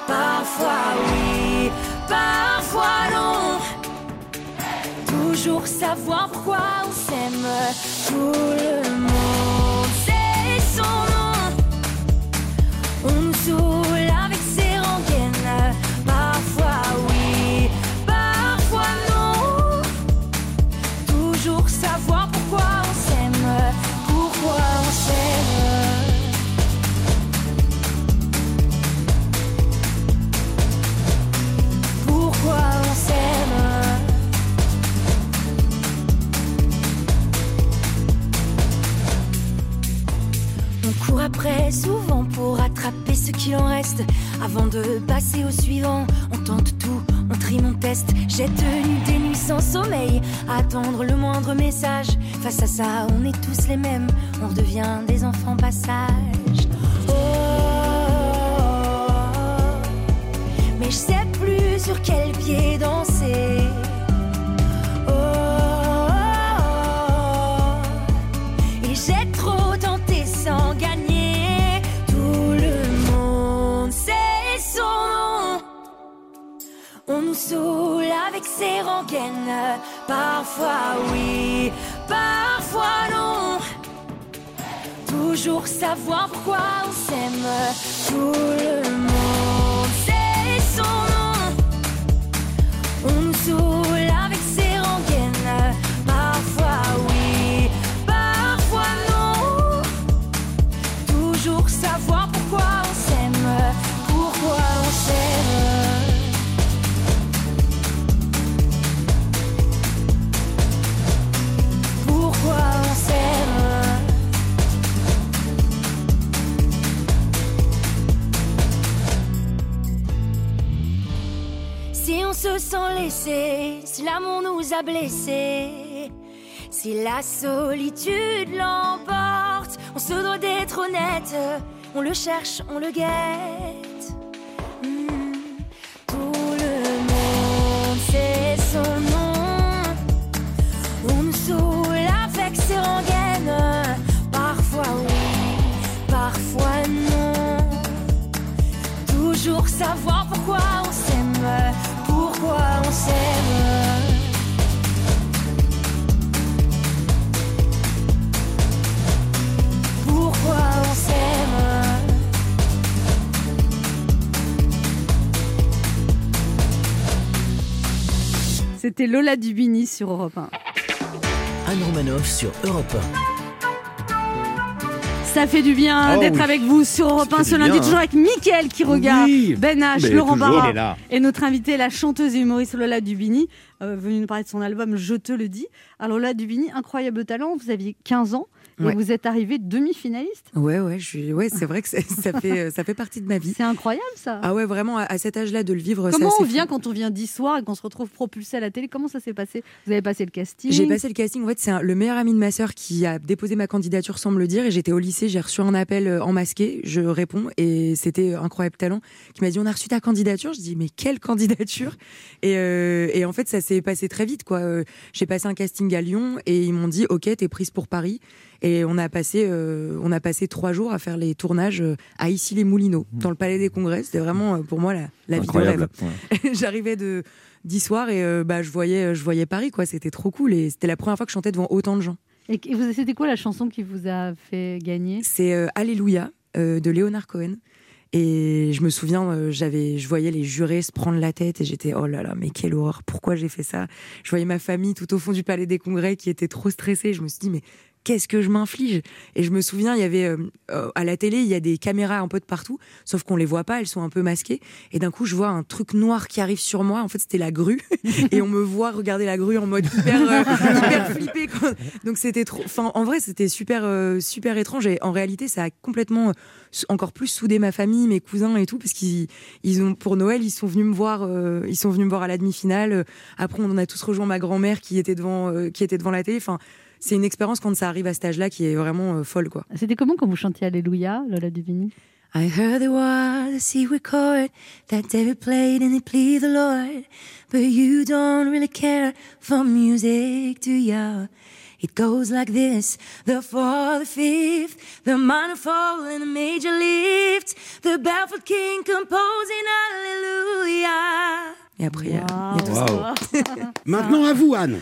Parfois oui, parfois non. Toujours savoir pourquoi on s'aime. Tout le monde qu'il en reste. Avant de passer au suivant, on tente tout, on trime, on teste. J'ai tenu des nuits sans sommeil, attendre le moindre message. Face à ça, on est tous les mêmes, on redevient des enfants passage. Oh, mais je sais plus sur quel pied danser. On nous saoule avec ses rengaines. Parfois oui, parfois non. Toujours savoir pourquoi on s'aime. Tout le monde se laissé, si l'amour nous a blessés, si la solitude l'emporte, on se doit d'être honnête, on le cherche, on le guette. Hmm, Tout le monde sait son nom, on nous saoule avec ses rengaines, parfois oui, parfois non. Toujours savoir pourquoi C'était Lola Dubini sur Europe 1. Anne Romanoff sur Europe Ça fait du bien Oh d'être oui. avec vous sur Europe Ça 1 fait ce lundi, bien, toujours avec Mickaël qui regarde, Oui. Ben H, Laurent. Barra et notre invitée, la chanteuse et humoriste Lola Dubini, euh, venue nous parler de son album Je te le dis. Alors Lola Dubini, incroyable talent, vous aviez 15 ans et Ouais. vous êtes arrivée demi-finaliste? Ouais, ouais, je ouais c'est vrai que ça fait, euh, ça fait partie de ma vie. C'est incroyable ça. Ah ouais, vraiment, à- à cet âge-là, de le vivre, Comment ça, on vient fou. quand on vient d'histoire et qu'on se retrouve propulsé à la télé? Comment ça s'est passé? Vous avez passé le casting? J'ai passé le casting. En fait, c'est le meilleur ami de ma sœur qui a déposé ma candidature sans me le dire. Et j'étais au lycée, j'ai reçu un appel euh, en masqué. Je réponds et c'était incroyable talent qui m'a dit on a reçu ta candidature. Je dis mais quelle candidature? Et, euh, et en fait, ça s'est passé très vite quoi. Euh, J'ai passé un casting à Lyon et ils m'ont dit ok t'es prise pour Paris. Et on a passé euh, on a passé trois jours à faire les tournages euh, à Issy les Moulineaux dans le Palais des Congrès. C'était vraiment euh, pour moi la, la vie de rêve. [LAUGHS] J'arrivais de dix soirs et euh, bah je voyais je voyais Paris quoi. C'était trop cool et c'était la première fois que je chantais devant autant de gens. Et vous- c'était quoi la chanson qui vous a fait gagner? C'est euh, Alléluia euh, de Léonard Cohen. Et je me souviens, euh, j'avais, je voyais les jurés se prendre la tête et j'étais oh là là, mais quelle horreur, pourquoi j'ai fait ça? Je voyais ma famille tout au fond du palais des congrès qui était trop stressée. Je me suis dit mais qu'est-ce que je m'inflige? Et je me souviens, il y avait euh, euh, à la télé, il y a des caméras un peu de partout, sauf qu'on les voit pas, elles sont un peu masquées. Et d'un coup, je vois un truc noir qui arrive sur moi. En fait, c'était la grue, [LAUGHS] et on me voit regarder la grue en mode hyper, euh, hyper flippé. Donc c'était trop. Enfin, en vrai, c'était super, euh, super étrange. Et en réalité, ça a complètement euh, encore plus soudé ma famille, mes cousins et tout, parce qu'ils, ils ont pour Noël, ils sont venus me voir, euh, ils sont venus me voir à la demi-finale. Après, on a tous rejoint ma grand-mère qui était devant, euh, qui était devant la télé. Enfin, c'est une expérience quand ça arrive à cet âge-là qui est vraiment euh, folle, quoi. C'était comment quand vous chantiez Alléluia, Lola Dubini I heard there was a secret chord that David played and it pleased the Lord. But you don't really care for music, do ya? It goes like this the fourth, the fifth, the minor fall and the major lift, the barefoot king composing hallelujah. Et après, il y il y a tout ça. [LAUGHS] Maintenant à vous, Anne.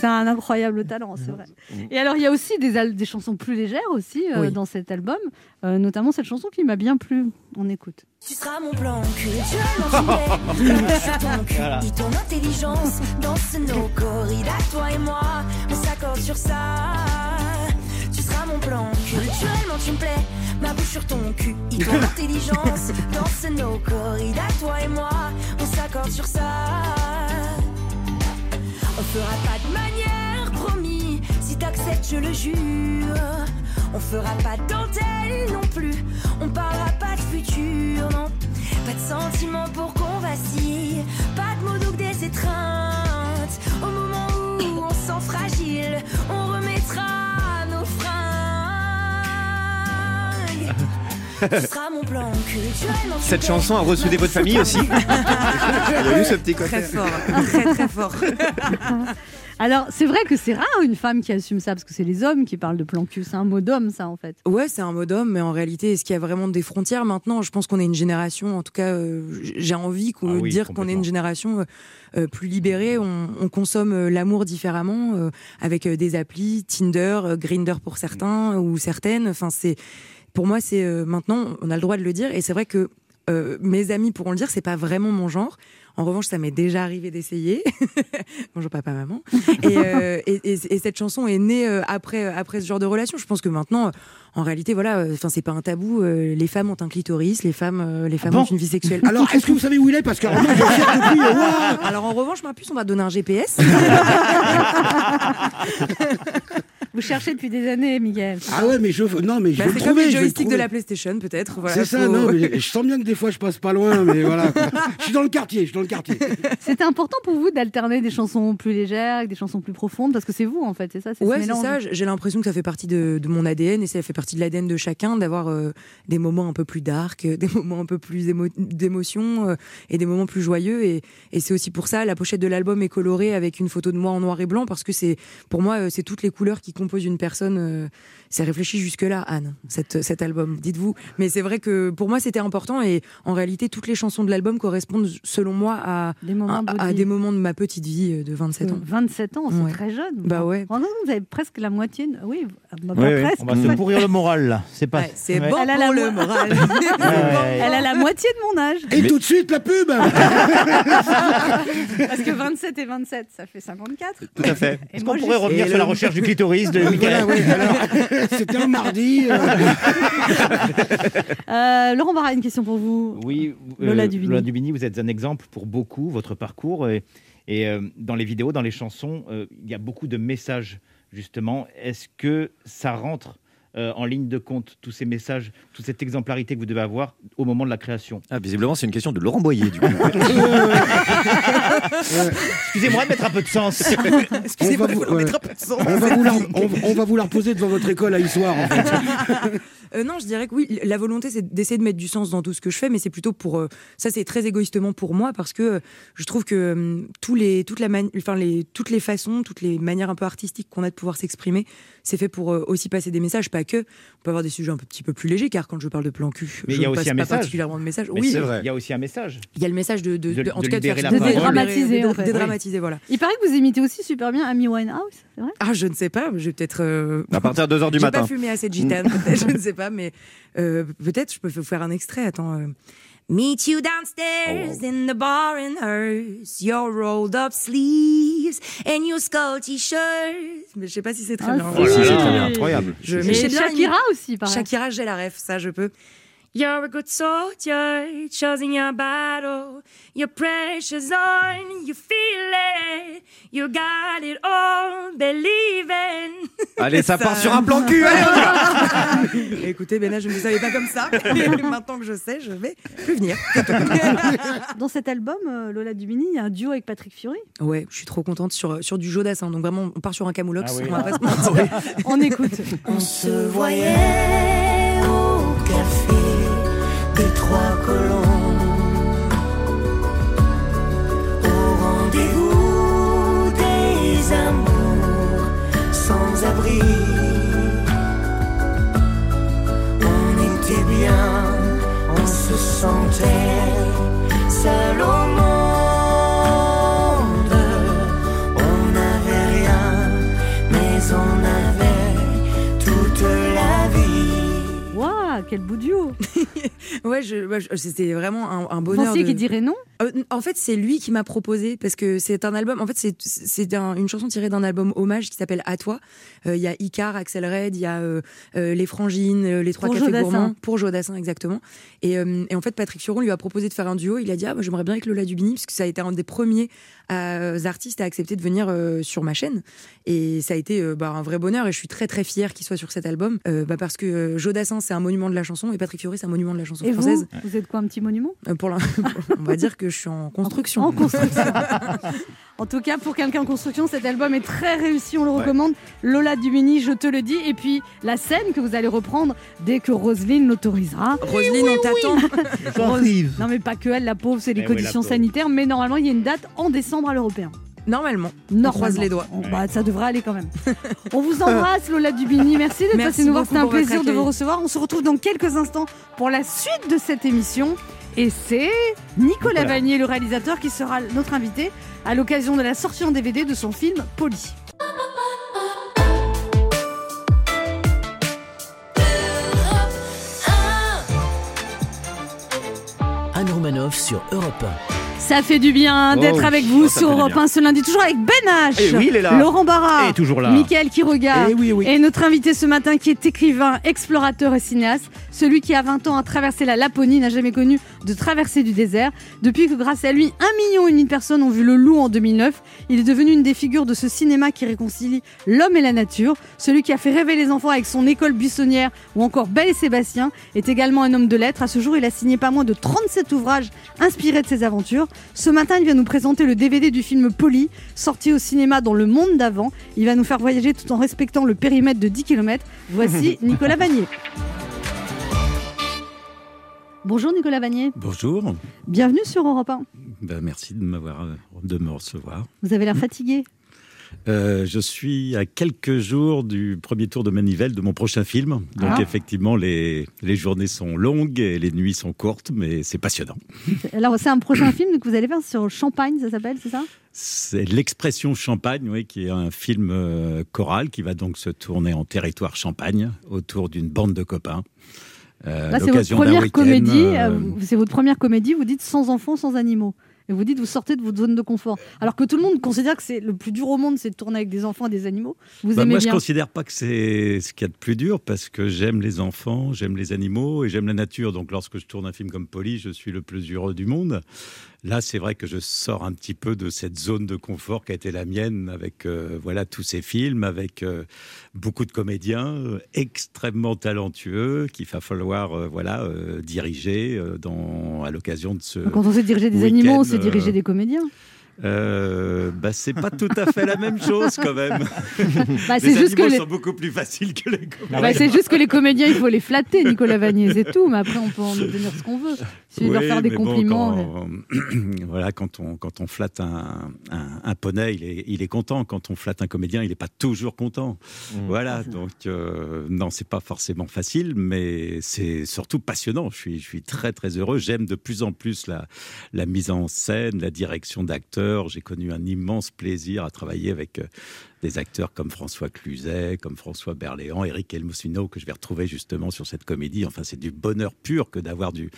C'est un incroyable talent, c'est vrai. Et alors, il y a aussi des, al- des chansons plus légères aussi euh, Oui. dans cet album, euh, notamment cette chanson qui m'a bien plu. On écoute. Tu seras mon plan Voilà. et ton intelligence. Danse nos corridas, toi et moi, on s'accorde sur ça. Mon plan culturellement, tu me plais. Ma bouche sur ton cul et ton intelligence. Danse [LAUGHS] nos corridas, toi et moi, on s'accorde sur ça. On fera pas de manière, promis. Si t'acceptes, je le jure. On fera pas de dentelle non plus. On parlera pas de futur, non. Pas de sentiments pour qu'on vacille. Pas de mots doux des étreintes. Au moment où on se sent fragile, on remettra Cette chanson a reçu des voix de famille aussi. [LAUGHS] Il y a eu ce petit côté. Très fort, très très fort. [LAUGHS] Alors, c'est vrai que c'est rare une femme qui assume ça, parce que c'est les hommes qui parlent de plan cul. C'est un mot d'homme, ça, en fait. Ouais, c'est un mot d'homme, mais en réalité, est-ce qu'il y a vraiment des frontières maintenant? Je pense qu'on est une génération, en tout cas, euh, j'ai envie qu'on- Ah oui, dire qu'on est une génération euh, euh, plus libérée. On, on consomme euh, l'amour différemment, euh, avec euh, des applis, Tinder, euh, Grinder pour certains ou certaines. Enfin, c'est pour moi, c'est euh, maintenant, on a le droit de le dire, et c'est vrai que euh, mes amis pourront le dire, c'est pas vraiment mon genre. En revanche, ça m'est déjà arrivé d'essayer. [LAUGHS] Bonjour papa, maman. [LAUGHS] Et, euh, et, et- et cette chanson est née après, après ce genre de relation. Je pense que maintenant, en réalité, voilà, enfin, c'est pas un tabou. les femmes ont un clitoris, les femmes, les femmes bon ont une vie sexuelle. Alors, est-ce que vous savez où il est? Parce que alors, moi, depuis. ouah Alors en revanche, ma puce, on va donner un GPS. [LAUGHS] Vous cherchez depuis des années, Miguel. Ah ouais, mais je non, mais je Bah, le c'est comme les je vais le joysticks de la PlayStation, peut-être. Voilà, C'est ça, faut- non, mais [LAUGHS] je sens bien que des fois je passe pas loin, mais voilà. quoi. Je suis dans le quartier, je suis dans le quartier. [LAUGHS] C'était important pour vous d'alterner des chansons plus légères avec des chansons plus profondes, parce que c'est vous, en fait, c'est ça Ouais, c'est ça. J'ai l'impression que ça fait partie de, de mon ADN et ça fait partie de l'ADN de chacun d'avoir euh, des moments un peu plus dark, euh, [LAUGHS] des moments un peu plus émo- d'émotion euh, et des moments plus joyeux. Et, et c'est aussi pour ça la pochette de l'album est colorée avec une photo de moi en noir et blanc parce que c'est pour moi c'est toutes les couleurs qui composent une personne. euh, c'est réfléchi jusque là, Anne, cette, cet album. Dites-vous. Mais c'est vrai que pour moi c'était important et en réalité toutes les chansons de l'album correspondent selon moi à Des moments à, de votre à vie. des moments de ma petite vie euh, de 27 ans. 27 ans, c'est Ouais. très jeune. Bah ouais. Vous vous avez presque la moitié. de- Oui, bah, Oui, oui. presque. On va se pourrir le moral là. C'est pas. Ouais, c'est Ouais. bon Elle a pour la le mo- moral. [LAUGHS] Ouais, ouais. Elle a la moitié de mon âge. Et tout de suite, la pub Parce que 27 et 27, ça fait 54. Tout à fait. Et Est-ce qu'on pourrait revenir sur la recherche du clitoris? De Voilà, Michael oui, alors, [LAUGHS] C'était un mardi. euh, Euh, Laurent Barra, une question pour vous. Oui, euh, Lola Dubini. Lola Dubini, vous êtes un exemple pour beaucoup, votre parcours. Et, et, euh, dans les vidéos, dans les chansons, euh, il y a beaucoup de messages, justement. Est-ce que ça rentre euh, en ligne de compte, tous ces messages, toute cette exemplarité que vous devez avoir au moment de la création Ah, visiblement, c'est une question de Laurent Boyer, du coup. [LAUGHS] Excusez-moi de mettre un peu de sens. Excusez-moi, On va il vous- faut ouais. mettre un peu de sang. on, va vous la, on, on va vous la reposer devant votre école à Issoire, en fait. [LAUGHS] Euh, non, je dirais que oui, la volonté, c'est d'essayer de mettre du sens dans tout ce que je fais, mais c'est plutôt pour. euh, ça, c'est très égoïstement pour moi, parce que euh, je trouve que euh, tous les, toute la mani- enfin, les, toutes les façons, toutes les manières un peu artistiques qu'on a de pouvoir s'exprimer, c'est fait pour euh, aussi passer des messages, pas que. On peut avoir des sujets un petit peu plus légers, car quand je parle de plan cul, Mais je il y a ne aussi passe un pas message. particulièrement de message. Mais oui. Il y a aussi un message. il y a le message de, de, De- de- en de tout cas, de faire dédramatiser, de- en fait. dédramatiser, voilà. Il paraît que vous imitez aussi super bien Amy Winehouse, c'est vrai? Ah, je ne sais pas, je vais peut-être. euh, À partir de 2h du [LAUGHS] J'ai matin. pas fumé assez de gitane, je ne sais pas, mais euh, peut-être je peux vous faire un extrait. Attends. euh. Meet you downstairs in the bar in Hearst, your rolled up sleeves and your skull t-shirt. Mais je sais pas si c'est très Ah, bien. si. Oh là Si, très bien, incroyable. Je, mais bien Shakira aussi, pareil. Shakira, j'ai la ref, ça je peux. You're a good soldier, choosing your battle. Your pressure's on, you feel it. You got it all, believe in. [LAUGHS] Allez, ça part sur un plan cul. allez, on y va. Écoutez, Bena, je ne le savais pas comme ça. [LAUGHS] Maintenant que je sais, je vais plus venir. [LAUGHS] Dans cet album, euh, Lola Dubini, il y a un duo avec Patrick Fiori. Ouais, je suis trop contente sur, sur du Jodassin. Donc vraiment, on part sur un camoulox. Ah oui. On va pas se mentir. On écoute. On se voyait au café trois colons. Au rendez-vous des amours sans abri. On était bien, on se sentait seul. Quel duo [LAUGHS] Ouais, je, ouais, je- c'était vraiment un, un Vous bonheur. pensiez de- qu'il dirait non? Euh, en fait, c'est lui qui m'a proposé parce que c'est un album. En fait, c'est c'est un- une chanson tirée d'un album hommage qui s'appelle À toi. Euh, Il y a Icar, Axel Red, il y a euh, euh, les Frangines, euh, les trois Pour cafés gourmands pour Jodassin exactement. Et, euh, et en fait, Patrick Firon lui a proposé de faire un duo. Il a dit ah, moi, j'aimerais bien avec Lola Dubini parce que ça a été un des premiers euh, artistes à accepter de venir euh, sur ma chaîne. Et ça a été euh, bah, un vrai bonheur. Et je suis très très fière qu'il soit sur cet album euh, bah, parce que euh, Jodassin c'est un monument de la chanson et Patrick Fiori c'est un monument de la chanson Et française. vous Vous êtes quoi, un petit monument Euh, pour l'in- [LAUGHS] on va dire que je suis en construction. En construction. en tout cas, pour quelqu'un en construction, cet album est très réussi, on le recommande. Lola Dumini, je te le dis. Et puis, la scène que vous allez reprendre dès que Roselyne l'autorisera. Roselyne, on t'attend. Rose- Non, mais pas que elle, la pauvre, c'est les Eh oui, la conditions sanitaires. Mais normalement, il y a une date en décembre à l'européen. Normalement. Normalement. On croise les doigts. On- bah, ça devrait aller quand même. [LAUGHS] on vous embrasse, Lola Dubini. Merci d'être Merci passé nous voir. C'était un plaisir de vous recevoir. On se retrouve dans quelques instants pour la suite de cette émission. Et c'est Nicolas. Vanier, le réalisateur, qui sera notre invité à l'occasion de la sortie en DVD de son film Polly. Anne Romanoff sur Europe Ça fait du bien Oh, d'être avec vous oh, ça sur Europe bien. 1 ce lundi, toujours avec Ben H, Eh oui, il est là. Laurent Barra, Et toujours là. Mickaël Quiroga, Eh oui, oui. et notre invité ce matin qui est écrivain, explorateur et cinéaste, celui qui à 20 ans a traversé la Laponie, n'a jamais connu de traversée du désert. Depuis que grâce à lui, un million et demi de personnes ont vu le loup en 2009, il est devenu une des figures de ce cinéma qui réconcilie l'homme et la nature. Celui qui a fait rêver les enfants avec son école buissonnière ou encore Belle et Sébastien est également un homme de lettres. À ce jour, il a signé pas moins de 37 ouvrages inspirés de ses aventures. Ce matin, il vient nous présenter le DVD du film Polly, sorti au cinéma dans le monde d'avant. Il va nous faire voyager tout en respectant le périmètre de 10 km. Voici [LAUGHS] Nicolas Vanier. Bonjour Nicolas Vanier, Bonjour, bienvenue sur Europe 1. Ben, merci de m'avoir de me recevoir. Vous avez l'air fatigué? Euh, je suis à quelques jours du premier tour de manivelle de mon prochain film. Donc Ah. effectivement, les, les journées sont longues et les nuits sont courtes, mais c'est passionnant. Alors c'est un prochain film que vous allez faire sur Champagne, ça s'appelle, c'est ça? C'est l'expression Champagne, oui, qui est un film euh, choral qui va donc se tourner en territoire Champagne autour d'une bande de copains. Euh, Là, c'est votre première comédie. c'est votre première comédie. Vous dites sans enfants, sans animaux. Et vous dites vous sortez de votre zone de confort. Alors que tout le monde considère que c'est le plus dur au monde, c'est de tourner avec des enfants et des animaux. Vous Bah, aimez moi, bien. je considère pas que c'est ce qu'il y a de plus dur parce que j'aime les enfants, j'aime les animaux et j'aime la nature. Donc, lorsque je tourne un film comme Polly, je suis le plus heureux du monde. Là, c'est vrai que je sors un petit peu de cette zone de confort qui a été la mienne avec euh, voilà tous ces films, avec euh, beaucoup de comédiens euh, extrêmement talentueux qu'il va falloir euh, voilà diriger dans à l'occasion de ce. Quand on sait diriger des animaux, on sait diriger des comédiens. Euh, bah, c'est pas tout à fait la même chose quand même. [LAUGHS] Bah, les c'est juste que les- sont beaucoup plus faciles que les comédiens. Bah, c'est juste que les comédiens, il faut les flatter, Nicolas Vanier, c'est tout. Mais après, on peut en obtenir ce qu'on veut. Il suffit de leur Oui, faire des bon, compliments. quand- [CLEARS THROAT] voilà, quand on, quand on flatte un, un- un poney, il est, il est content. Quand on flatte un comédien, il n'est pas toujours content. Voilà, donc euh, non, c'est pas forcément facile, mais c'est surtout passionnant. Je suis, je suis très très heureux. J'aime de plus en plus la, la mise en scène, la direction d'acteurs. J'ai connu un immense plaisir à travailler avec euh, des acteurs comme François Cluzet, comme François Berléand, Eric Elmosino, que je vais retrouver justement sur cette comédie. Enfin, c'est du bonheur pur que d'avoir du,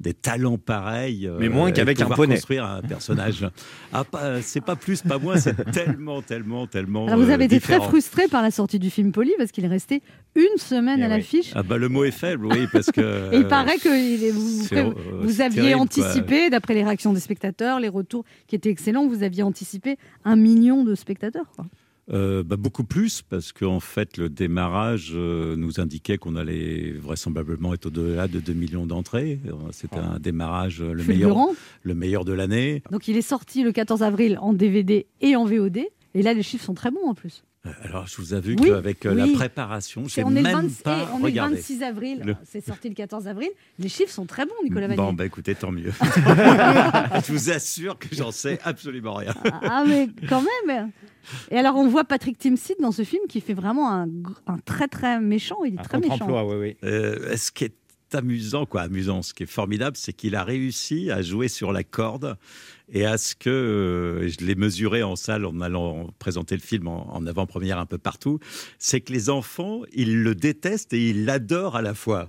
des talents pareils. euh, Mais moins qu'avec un poney. construire un personnage. [LAUGHS] ah, pas, c'est pas plus, pas moins, c'est tellement, tellement, tellement. Alors, vous avez euh, été très frustré par la sortie du film Polly parce qu'il est resté une semaine Eh à oui. l'affiche. Ah bah le mot est faible, oui, parce que. [LAUGHS] Et il paraît que il est- vous, euh, vous aviez terrible, anticipé, d'après les réactions des spectateurs, les retours qui étaient excellents, vous aviez anticipé un million de spectateurs. quoi. Euh, bah, beaucoup plus, parce qu'en fait, le démarrage euh, nous indiquait qu'on allait vraisemblablement être au-delà de 2 millions d'entrées. Euh, C'était un démarrage le meilleur, le meilleur de l'année. Donc il est sorti le 14 avril en DVD et en VOD. Et là, les chiffres sont très bons en plus. Euh, Alors, je vous avoue Oui, qu'avec euh, la oui. préparation, j'ai même 26 pas on est le regardé. 26 avril, Le- c'est sorti le 14 avril. Les chiffres sont très bons, Nicolas Vanier. Bon, bah écoutez, tant mieux. [LAUGHS] je vous assure que j'en sais absolument rien. Ah, mais quand même Et alors, on voit Patrick Timsit dans ce film qui fait vraiment un, très très méchant. Il est très méchant. Euh, ce qui est amusant, quoi, amusant. Ce qui est formidable, c'est qu'il a réussi à jouer sur la corde et à ce que euh, je l'ai mesuré en salle en allant présenter le film en, en avant-première un peu partout, c'est que les enfants, ils le détestent et ils l'adorent à la fois.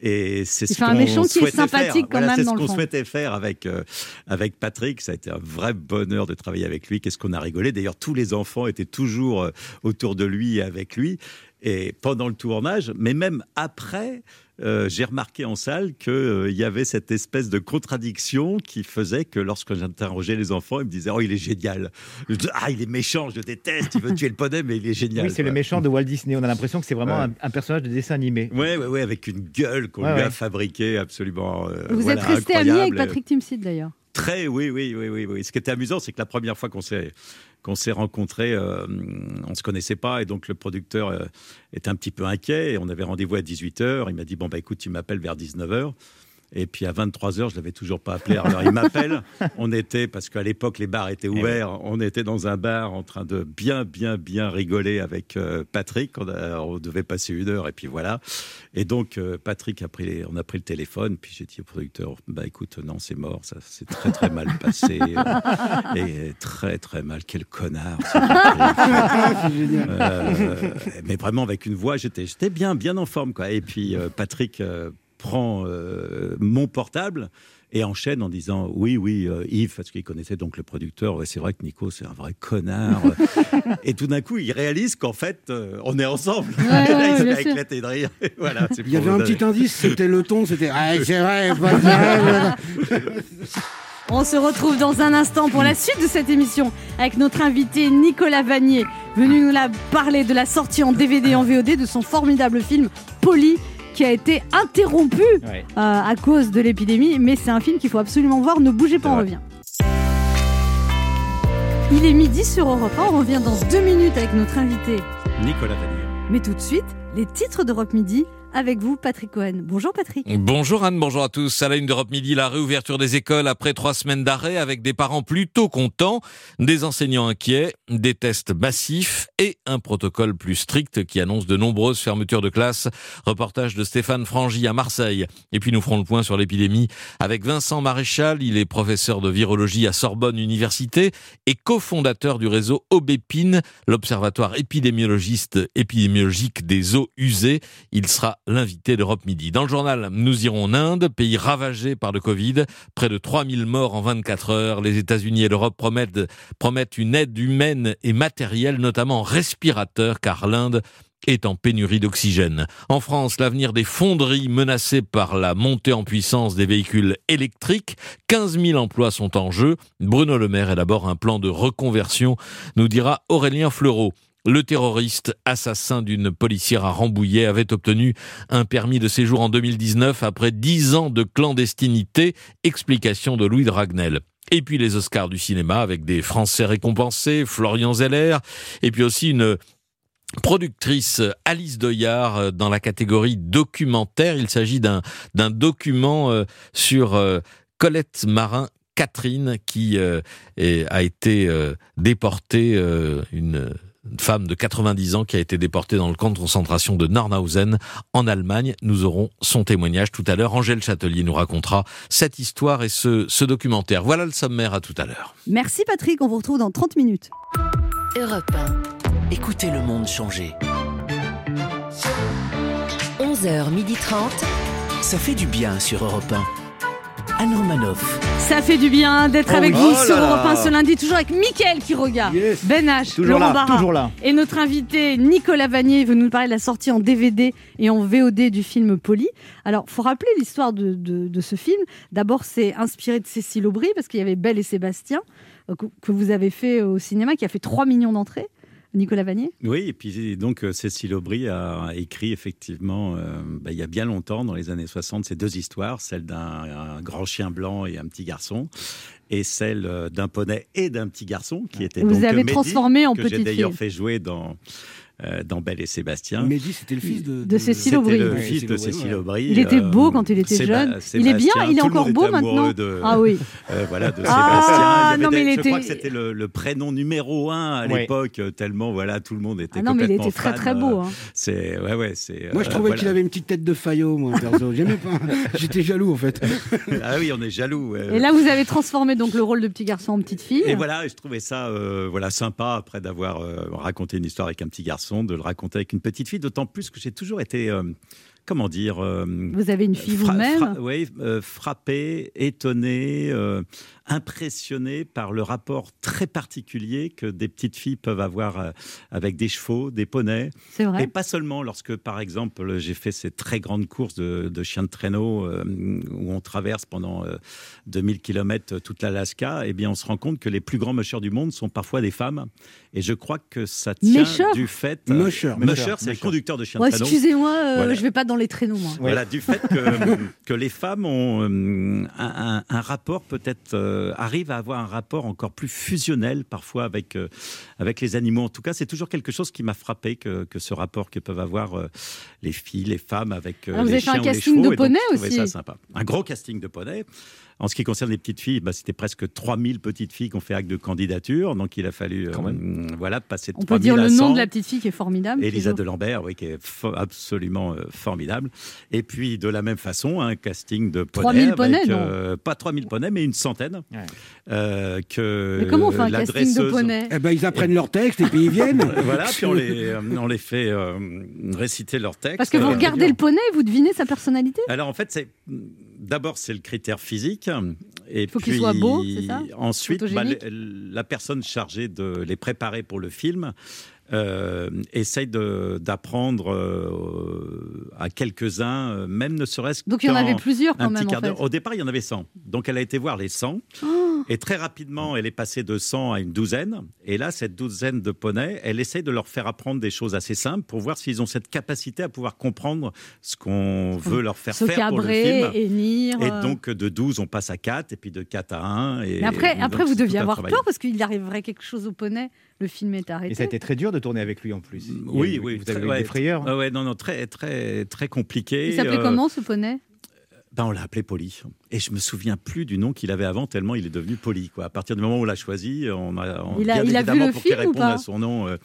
Et c'est ce qu'on méchant qui est souhaitait sympathique faire. quand Voilà, même c'est ce qu'on souhaitait faire avec euh, avec Patrick. Ça a été un vrai bonheur de travailler avec lui. Qu'est-ce qu'on a rigolé. D'ailleurs, tous les enfants étaient toujours euh, autour de lui et avec lui. Et pendant le tournage, mais même après, euh, j'ai remarqué en salle qu'il y avait cette espèce de contradiction qui faisait que lorsque j'interrogeais les enfants, ils me disaient Oh, il est génial. Je dis, ah, il est méchant, je le déteste, il veut tuer le poney, mais il est génial. Oui, c'est le méchant de Walt Disney. On a l'impression que c'est vraiment Ouais. un, un personnage de dessin animé. Ouais, ouais, ouais, avec une gueule qu'on Ouais, lui ouais. a fabriquée absolument. euh, Vous voilà, êtes resté ami avec. Patrick Timsit d'ailleurs. Très, oui, oui, oui, oui, oui. Ce qui était amusant, c'est que la première fois qu'on s'est qu'on s'est rencontrés, euh, on se connaissait pas et donc le producteur euh, était un petit peu inquiet. Et on avait rendez-vous à 18 h Il m'a dit bon bah écoute, tu m'appelles vers 19 h Et puis à 23 h je l'avais toujours pas appelé. Alors il m'appelle. [LAUGHS] On était parce qu'à l'époque les bars étaient ouverts. On était dans un bar en train de bien, bien, bien rigoler avec euh, Patrick. On, a- on devait passer une heure et puis voilà. Et donc euh, Patrick a pris, les- on a pris le téléphone. Puis j'ai dit au producteur bah écoute non c'est mort, ça s'est très très mal passé [LAUGHS] euh, et très très mal. Quel connard. [LAUGHS] mais vraiment avec une voix, j'étais bien bien en forme quoi. Et puis Patrick prend euh, mon portable et enchaîne en disant oui oui euh, Yves parce qu'il connaissait donc le producteur. Ouais, c'est vrai que Nico c'est un vrai connard. [LAUGHS] Et tout d'un coup il réalise qu'en fait euh, on est ensemble. Ouais, et là ouais, [LAUGHS] il se éclater de rire. Voilà, c'est Il y avait un donner. petit indice, c'était le ton, c'était ah, c'est vrai, pas vrai. [LAUGHS] On se retrouve dans un instant pour la suite de cette émission avec notre invité Nicolas Vanier, venu nous la parler de la sortie en DVD et en VOD de son formidable film Polly qui a été interrompu Ouais. euh, à cause de l'épidémie, mais c'est un film qu'il faut absolument voir. Ne bougez pas, on revient. Il est midi sur Europe 1, on revient dans deux minutes avec notre invité. Nicolas Vanier Mais tout de suite, les titres d'Europe Midi avec vous, Patrick Cohen. Bonjour Patrick. Bonjour Anne, bonjour à tous. À la une d'Europe Midi, la réouverture des écoles après trois semaines d'arrêt avec des parents plutôt contents, des enseignants inquiets, des tests massifs et un protocole plus strict qui annonce de nombreuses fermetures de classes. Reportage de Stéphane Frangy à Marseille. Et puis nous ferons le point sur l'épidémie avec Vincent Maréchal. Il est professeur de virologie à Sorbonne Université et cofondateur du réseau Aubépine, l'observatoire épidémiologiste épidémiologique des eaux usées. Il sera l'invité d'Europe Midi. Dans le journal, nous irons en Inde, pays ravagé par le Covid. Près de 3000 morts en 24 heures. Les États-Unis et l'Europe promettent, une aide humaine et matérielle, notamment en respirateurs, car l'Inde est en pénurie d'oxygène. En France, l'avenir des fonderies menacées par la montée en puissance des véhicules électriques. 15 000 emplois sont en jeu. Bruno Le Maire d'abord un plan de reconversion, nous dira Aurélien Fleureau. Le terroriste assassin d'une policière à Rambouillet avait obtenu un permis de séjour en 2019 après 10 ans de clandestinité. Explication de Louis Dragnel. Et puis les Oscars du cinéma avec des Français récompensés, Florian Zeller, et puis aussi une productrice Alice Doyard euh, dans la catégorie documentaire. Il s'agit d'un document euh, sur euh, Colette Marin. Catherine qui a été déportée, une une femme de 90 ans qui a été déportée dans le camp de concentration de Narnhausen en Allemagne. Nous aurons son témoignage tout à l'heure. Angèle Châtelier nous racontera cette histoire et ce, ce documentaire. Voilà le sommaire à tout à l'heure. Merci Patrick, on vous retrouve dans 30 minutes. Europe 1. Écoutez le monde changer. 11h30. Ça fait du bien sur Europe 1. Anne Romanoff. Ça fait du bien d'être Oh avec oui. vous Oh sur Europe 1 là. ce lundi, toujours avec Mickaël qui regarde, Ben H, Toujours Laurent là, Barra, toujours là. et notre invité Nicolas Vanier veut nous parler de la sortie en DVD et en VOD du film Polly. Alors, faut rappeler l'histoire de, de- de ce film. D'abord, c'est inspiré de Cécile Aubry parce qu'il y avait Belle et Sébastien euh, que, que vous avez fait au cinéma, qui a fait 3 millions d'entrées. Nicolas Vanier? Oui, et puis donc euh, Cécile Aubry a écrit effectivement, euh, bah, il y a bien longtemps, dans les années 60, ces deux histoires, celle d'un un grand chien blanc et un petit garçon, et celle euh, d'un poney et d'un petit garçon qui était Vous donc avez Mehdi, transformé en que j'ai d'ailleurs fait jouer dans euh, dans Belle et Sébastien. Mehdi, c'était le fils de, De Cécile C'était Aubry. le Ouais, fils de Cécile Cécile Aubry. Il était euh, beau quand il était Séba- jeune. Il est bien, il est tout encore beau maintenant. de- Ah oui. [LAUGHS] euh, voilà, de Ah, Sébastien. Il y non, mais des- il Je crois que c'était le, le prénom numéro un à Ouais. l'époque, tellement voilà, tout le monde était Ah non, mais il était très fan, très beau. hein. C'est ouais, ouais, c'est. Moi, je euh, trouvais voilà. qu'il avait une petite tête de Fayot, moi, perso. J'aimais pas. [LAUGHS] J'étais jaloux, en fait. [LAUGHS] ah oui, on est jaloux. Et là, vous avez transformé donc le rôle de petit garçon en petite fille. Et voilà, je trouvais ça voilà sympa après d'avoir raconté une histoire avec un petit garçon, de le raconter avec une petite fille. D'autant plus que j'ai toujours été, euh, comment dire, euh, Vous avez une fille fra- vous-même. fra- oui, euh, frappé, étonné, euh, impressionné par le rapport très particulier que des petites filles peuvent avoir euh, avec des chevaux, des poneys. C'est vrai. Et pas seulement lorsque, par exemple, j'ai fait ces très grandes courses de, de chiens de traîneau euh, où on traverse pendant euh, 2000 km toute l'Alaska, eh bien, on se rend compte que les plus grands mushers du monde sont parfois des femmes. Et je crois que ça tient du fait. Musher. Musher, c'est le conducteur de chiens Ouais, de traîneau. excusez-moi, euh, Voilà. je vais pas dans les traîneaux, moi. Voilà, du fait que, que les femmes ont euh, un, un- un rapport peut-être euh, arrivent à avoir un rapport encore plus fusionnel parfois avec euh, avec les animaux. En tout cas, c'est toujours quelque chose qui m'a frappé que, que ce rapport que peuvent avoir euh, les filles, les femmes avec euh, Ah, vous les avez fait un chiens casting chevaux. de donc, trouvais aussi. ça sympa. Un gros casting de poneys. En ce qui concerne les petites filles, bah, c'était presque 3000 petites filles qui ont fait acte de candidature. Donc il a fallu euh, voilà, passer de On peut 3000 dire le nom 100. de la petite fille qui est formidable. Elisa de Lambert, oui, qui est fo- absolument euh, formidable. Et puis, de la même façon, un casting de poneys. 3000 avec, poneys, euh, Pas 3000 poneys, mais une centaine. Euh, que Mais comment on fait un casting de poneys Eh ben, ils apprennent leur texte et puis ils viennent. [LAUGHS] Voilà, puis on les, euh, [LAUGHS] on les fait euh, réciter leur texte. Parce que vous Euh, regardez le poney et vous devinez sa personnalité? Alors en fait, c'est d'abord c'est le critère physique et Faut qu'il puis soit beau, c'est ça? ensuite bah, la personne chargée de les préparer pour le film euh, essaye d'apprendre euh, à quelques-uns, euh, même ne serait-ce Donc, il y en avait plusieurs, quand même, en fait. Au départ, il y en avait 100. Donc elle a été voir les 100 Oh et très rapidement, elle est passée de 100 à une douzaine. Et là, cette douzaine de poneys, elle essaye de leur faire apprendre des choses assez simples pour voir s'ils ont cette capacité à pouvoir comprendre ce qu'on veut leur faire Se faire pour le film. Et euh. donc, de 12, on passe à 4, et puis de 4 à 1. Et, Mais après, donc, après vous deviez avoir peur parce qu'il arriverait quelque chose au poney. Le film est arrêté. Et ça a été très dur de tourner avec lui en plus. Oui, eu- oui. Vous avez très- eu ouais, des frayeurs Ah ouais, non, non, très, très, très compliqué. Il s'appelait Euh, comment ce poney? Ben, on l'a appelé Poli. Et je me souviens plus du nom qu'il avait avant, tellement il est devenu Poli. Quoi. À partir du moment où on l'a choisi, on a, on, Il a- bien il a vu évidemment, le pour film ou réponde pas? à son nom. euh,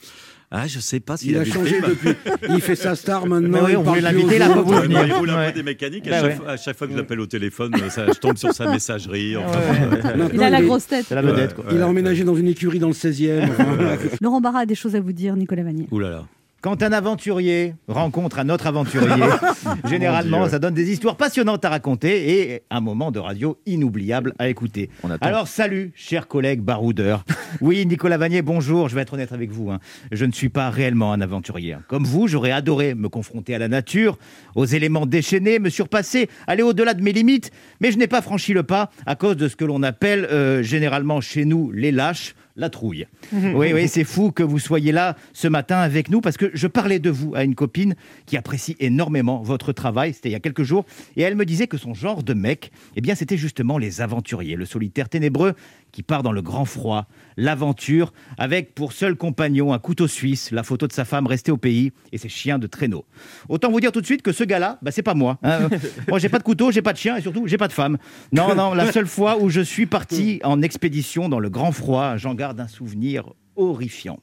ah, je sais pas s'il Il a le changé depuis. Il fait sa star [LAUGHS] maintenant. Oui, il on parle voulait l'inviter, là, pour il roule un peu des mécaniques. À, chaque, ouais. fois- à chaque fois que je l'appelle au téléphone, ça, je tombe sur sa [LAUGHS] messagerie. enfin, Ouais. ouais. Maintenant, Il a la grosse tête. C'est la vedette, quoi. Il a emménagé dans une écurie dans le 16e. enfin, [LAUGHS] Laurent Barra a des choses à vous dire, Nicolas Vanier. Ouh là là. Quand un aventurier rencontre un autre aventurier, [LAUGHS] [LAUGHS] généralement, ça donne des histoires passionnantes à raconter et un moment de radio inoubliable à écouter. On. Alors, salut, chers collègues baroudeurs. Oui, Nicolas Vanier, bonjour. Je vais être honnête avec vous. hein. Je ne suis pas réellement un aventurier. Comme vous, j'aurais adoré me confronter à la nature, aux éléments déchaînés, me surpasser, aller au-delà de mes limites. Mais je n'ai pas franchi le pas à cause de ce que l'on appelle euh, généralement chez nous les lâches, la trouille. Oui, oui, c'est fou que vous soyez là ce matin avec nous parce que je parlais de vous à une copine qui apprécie énormément votre travail. C'était il y a quelques jours. Et elle me disait que son genre de mec, eh bien, c'était justement les aventuriers, le solitaire ténébreux qui part dans le grand froid, l'aventure, avec pour seul compagnon un couteau suisse, la photo de sa femme restée au pays et ses chiens de traîneau. Autant vous dire tout de suite que ce gars-là, bah, c'est pas moi. hein. [LAUGHS] moi, j'ai pas de couteau, j'ai pas de chien et surtout, j'ai pas de femme. Non, non, la seule fois où je suis parti [LAUGHS] en expédition dans le grand froid, j'en garde un souvenir horrifiant.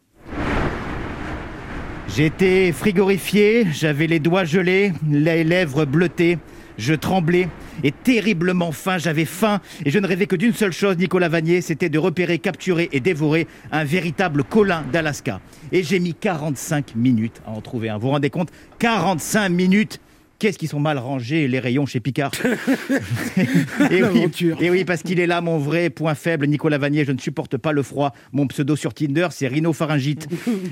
J'étais frigorifié, j'avais les doigts gelés, les lèvres bleutées, je tremblais et terriblement faim, j'avais faim et je ne rêvais que d'une seule chose, Nicolas Vanier, c'était de repérer, capturer et dévorer un véritable colin d'Alaska. Et j'ai mis 45 minutes à en trouver un. Vous vous rendez compte? 45 minutes Qu'est-ce qu'ils sont mal rangés les rayons chez Picard [LAUGHS] et, oui, L'aventure. et oui, parce qu'il est là mon vrai point faible, Nicolas Vanier. Je ne supporte pas le froid. Mon pseudo sur Tinder, c'est rhinopharyngite.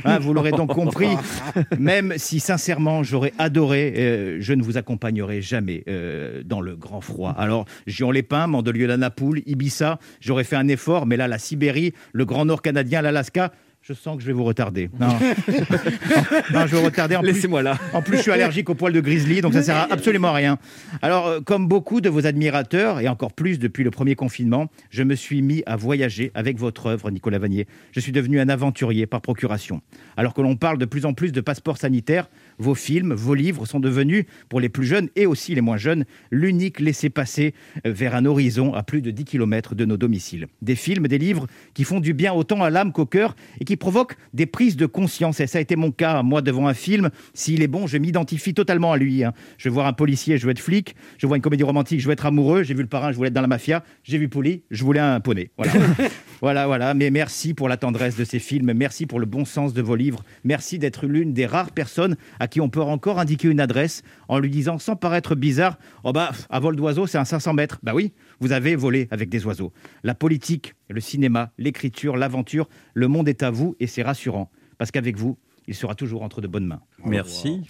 Hein, vous l'aurez donc compris. [LAUGHS] Même si sincèrement j'aurais adoré, euh, je ne vous accompagnerai jamais euh, dans le grand froid. Alors, Gion-les-Pins, Mandelieu-la-Napoule, Ibiza, j'aurais fait un effort, mais là, la Sibérie, le Grand Nord canadien, l'Alaska, Je sens que je vais vous retarder. Non, non [LAUGHS] je vais vous retarder. En plus- Laissez-moi là. En plus, je suis allergique aux poils de grizzly, donc ça sert à absolument à rien. Alors, euh, comme beaucoup de vos admirateurs, et encore plus depuis le premier confinement, je me suis mis à voyager avec votre œuvre, Nicolas Vanier. Je suis devenu un aventurier par procuration. Alors que l'on parle de plus en plus de passeports sanitaires, vos films, vos livres sont devenus, pour les plus jeunes et aussi les moins jeunes, l'unique laissez-passer euh, vers un horizon à plus de 10 km de nos domiciles. Des films, des livres qui font du bien autant à l'âme qu'au cœur et qui provoquent des prises de conscience. Et ça a été mon cas, moi, devant un film. S'il est bon, je m'identifie totalement à lui. hein. Je vais voir un policier, je veux être flic. Je vois une comédie romantique, je veux être amoureux. J'ai vu le parrain, je voulais être dans la mafia. J'ai vu Poli, je voulais un poney. Voilà. [LAUGHS] voilà, voilà. Mais merci pour la tendresse de ces films. Merci pour le bon sens de vos livres. Merci d'être l'une des rares personnes à qui on peut encore indiquer une adresse en lui disant, sans paraître bizarre, oh bah, à vol d'oiseau, c'est un 500 mètres. Bah oui, vous avez volé avec des oiseaux. La politique, le cinéma, l'écriture, l'aventure, le monde est à vous et c'est rassurant. Parce qu'avec vous, il sera toujours entre de bonnes mains. Merci.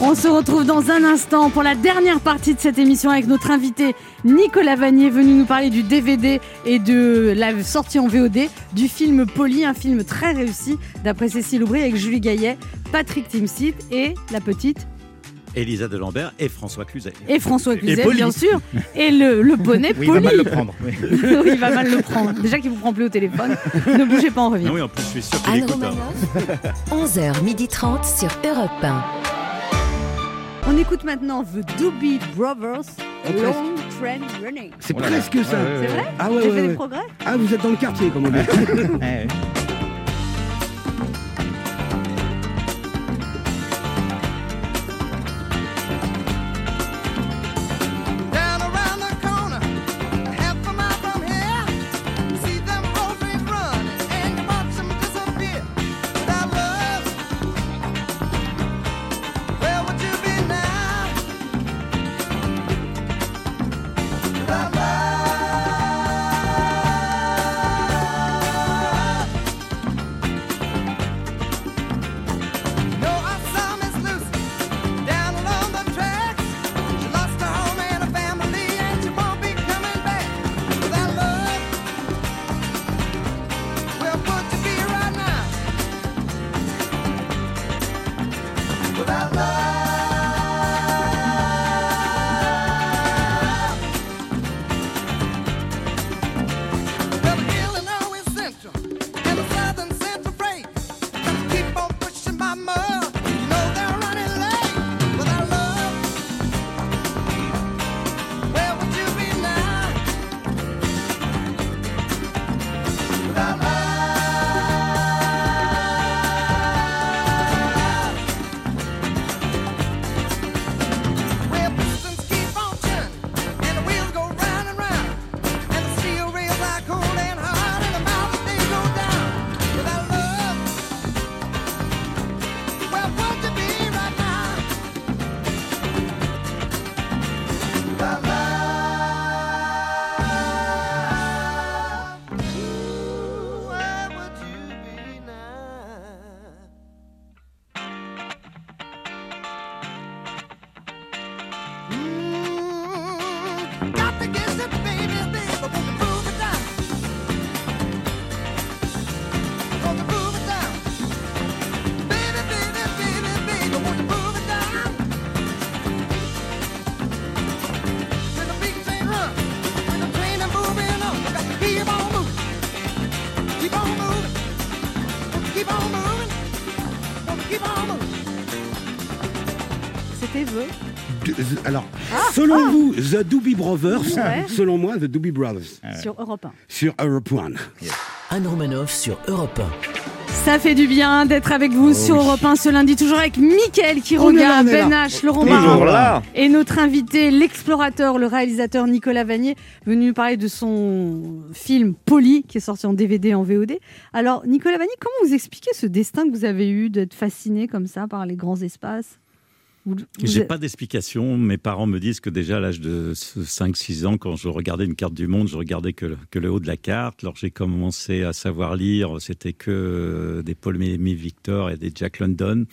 On se retrouve dans un instant pour la dernière partie de cette émission avec notre invité Nicolas Vanier, venu nous parler du DVD et de la sortie en VOD du film Polly, un film très réussi d'après Cécile Aubry avec Julie Gaillet, Patrick Timsit et la petite Elisa de Lambert et François Cluzet. et François Cluzet, bien sûr, et le, le poney Oui, il va mal le prendre, oui. [LAUGHS] Oui, il va mal le prendre. Déjà qu'il vous prend plus au téléphone. ne bougez pas, on revient. Non, oui, en plus, je suis sûr qu'il Anne écoute. hein. Romanoff, 11h30 sur Europe 1. On écoute maintenant The Doobie Brothers, Oh, Long Train Running. C'est Oh là. presque ça. C'est vrai Ah ouais, J'ai ouais, fait ouais. des progrès Ah, vous êtes dans le quartier, comme on dit. [LAUGHS] Alors, Ah, selon ah. vous, The Doobie Brothers, Ouais. selon moi, The Doobie Brothers, Sur Europe 1. sur Europe One. Anne Romanoff sur Europe Ça fait du bien d'être avec vous sur Europe 1 ce lundi, toujours avec Mickaël qui regarde. Ben H, Laurent Marin là. et notre invité, l'explorateur, le réalisateur Nicolas Vanier, venu nous parler de son film Polly qui est sorti en DVD et en VOD. Alors, Nicolas Vanier, comment vous expliquez ce destin que vous avez eu d'être fasciné comme ça par les grands espaces? Vous- vous J'ai pas d'explication. Mes parents me disent que déjà à l'âge de 5-6 ans, quand je regardais une carte du monde, je regardais que le, que le haut de la carte. Lorsque j'ai commencé à savoir lire, c'était que euh, des Paul Mémy Victor et des Jack London.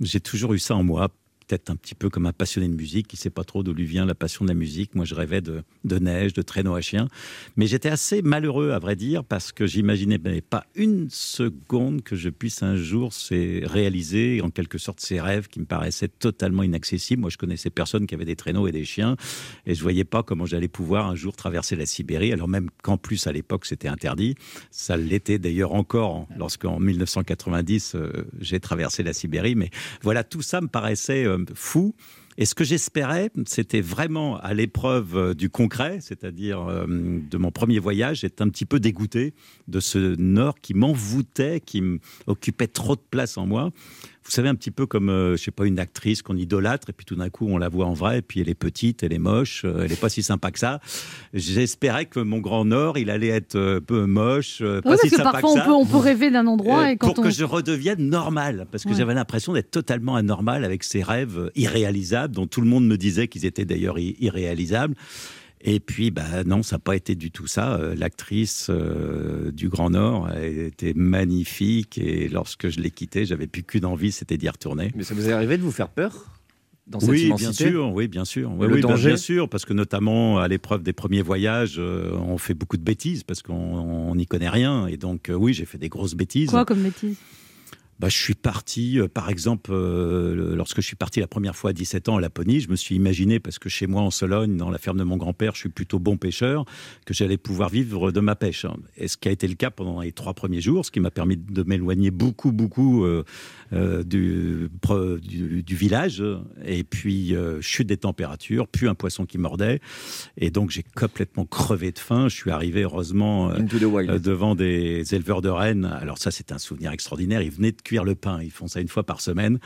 J'ai toujours eu ça en moi. Un petit peu comme un passionné de musique qui sait pas trop d'où lui vient la passion de la musique. Moi, je rêvais de, neige, de traîneau à chien. Mais j'étais assez malheureux, à vrai dire, parce que j'imaginais pas une seconde que je puisse un jour réaliser en quelque sorte ces rêves qui me paraissaient totalement inaccessibles. Moi, je connaissais personne qui avait des traîneaux et des chiens, et je voyais pas comment j'allais pouvoir un jour traverser la Sibérie. Alors même qu'en plus à l'époque c'était interdit, ça l'était d'ailleurs encore lorsqu'en 1990 euh, j'ai traversé la Sibérie. Mais voilà, tout ça me paraissait euh, fou. Et ce que j'espérais, c'était vraiment à l'épreuve euh, du concret, c'est-à-dire euh, de mon premier voyage, j'étais un petit peu dégoûté de ce nord qui m'envoûtait, qui m'occupait trop de place en moi. Vous savez, un petit peu comme, euh, je sais pas, une actrice qu'on idolâtre, et puis tout d'un coup, on la voit en vrai, et puis elle est petite, elle est moche, euh, elle est pas si sympa que ça. J'espérais que mon grand nord, il allait être euh, un peu moche, euh, pas Oui, si parce que sympa parfois que on peut, on peut rêver d'un endroit et quand pour on. que je redevienne normal, parce que Ouais. j'avais l'impression d'être totalement anormal avec ces rêves irréalisables, dont tout le monde me disait qu'ils étaient d'ailleurs irréalisables. Et puis, bah non, ça n'a pas été du tout ça. Euh, L'actrice euh, du Grand Nord a été magnifique et lorsque je l'ai quittée, j'avais plus qu'une envie, c'était d'y retourner. Mais ça vous est arrivé de vous faire peur dans cette oui, immensité? bien sûr, oui, bien sûr. Oui, Le oui, bah, danger bien sûr, parce que notamment à l'épreuve des premiers voyages, euh, on fait beaucoup de bêtises parce qu'on on n'y connaît rien. Et donc, euh, oui, j'ai fait des grosses bêtises. Quoi comme bêtise Bah, je suis parti, euh, par exemple, euh, lorsque je suis parti la première fois à 17 ans à Laponie, je me suis imaginé, parce que chez moi en Sologne, dans la ferme de mon grand-père, je suis plutôt bon pêcheur, que j'allais pouvoir vivre de ma pêche. Et ce qui a été le cas pendant les trois premiers jours, ce qui m'a permis de m'éloigner beaucoup, beaucoup euh, euh, du, du, du village. Et puis, euh, chute des températures, puis un poisson qui mordait. Et donc, j'ai complètement crevé de faim. Je suis arrivé, heureusement, euh, euh, devant des éleveurs de rennes. Alors ça, c'est un souvenir extraordinaire. Ils venaient de cuire le pain. Ils font ça une fois par semaine.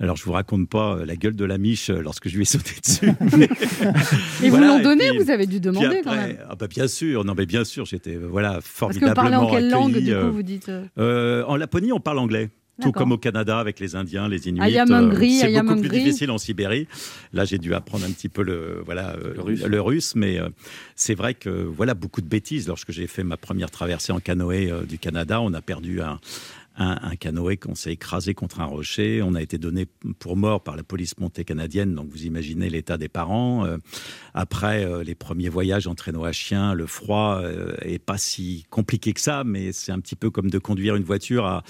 Alors, je vous raconte pas euh, la gueule de la miche euh, lorsque je lui ai [LAUGHS] sauté dessus. [LAUGHS] Et vous Voilà, l'ont donné, puis- vous avez dû demander quand après- même. Ah bah bien sûr, non mais bien sûr, j'étais euh, voilà Parce que formidablement vous parlez en quelle langue, du euh, coup, vous dites euh euh, En Laponie, on parle anglais. Tout comme au Canada avec les Indiens, les Inuits. Hungry, c'est beaucoup plus difficile en Sibérie. Là, j'ai dû apprendre un petit peu le, voilà, euh, le russe. mais euh, c'est vrai que voilà beaucoup de bêtises. Lorsque j'ai fait ma première traversée en canoë euh, du Canada, on a perdu un, un, canoë qu'on s'est écrasé contre un rocher. On a été donné pour mort par la police montée canadienne. Donc vous imaginez l'état des parents. Euh, après euh, les premiers voyages en traîneau à chien, le froid euh, est pas si compliqué que ça, mais c'est un petit peu comme de conduire une voiture à,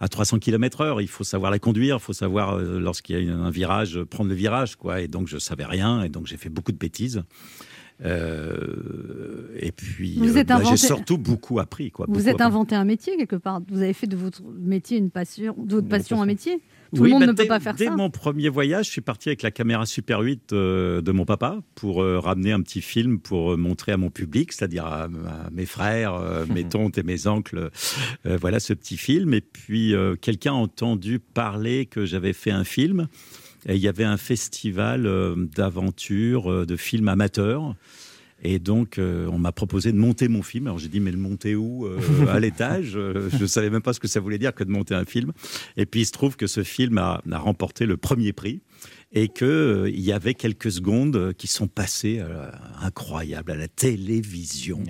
à 300 km heure. Il faut savoir la conduire, il faut savoir lorsqu'il y a un virage, prendre le virage, quoi. Et donc je savais rien, et donc j'ai fait beaucoup de bêtises. Euh, et puis, euh, bah, j'ai surtout beaucoup appris, quoi. Vous beaucoup êtes appris. inventé un métier quelque part. Vous avez fait de votre métier une passion, de votre passion un métier. Tout Oui, le monde bah, ne peut dès- pas faire dès ça. mon premier voyage, je suis parti avec la caméra Super 8 euh, de mon papa pour ramener un petit film pour montrer à mon public, c'est-à-dire à, à mes frères, [LAUGHS] mes tantes et mes oncles, voilà ce petit film. Et puis quelqu'un a entendu parler que j'avais fait un film. Et il y avait un festival euh, d'aventure, euh, de films amateurs. Et donc, euh, on m'a proposé de monter mon film. Alors, j'ai dit, mais le monter où Euh, À [LAUGHS] l'étage? Euh, Je ne savais même pas ce que ça voulait dire que de monter un film. Et puis, il se trouve que ce film a, a remporté le premier prix et qu'il euh, il y avait quelques secondes qui sont passées incroyables à la télévision.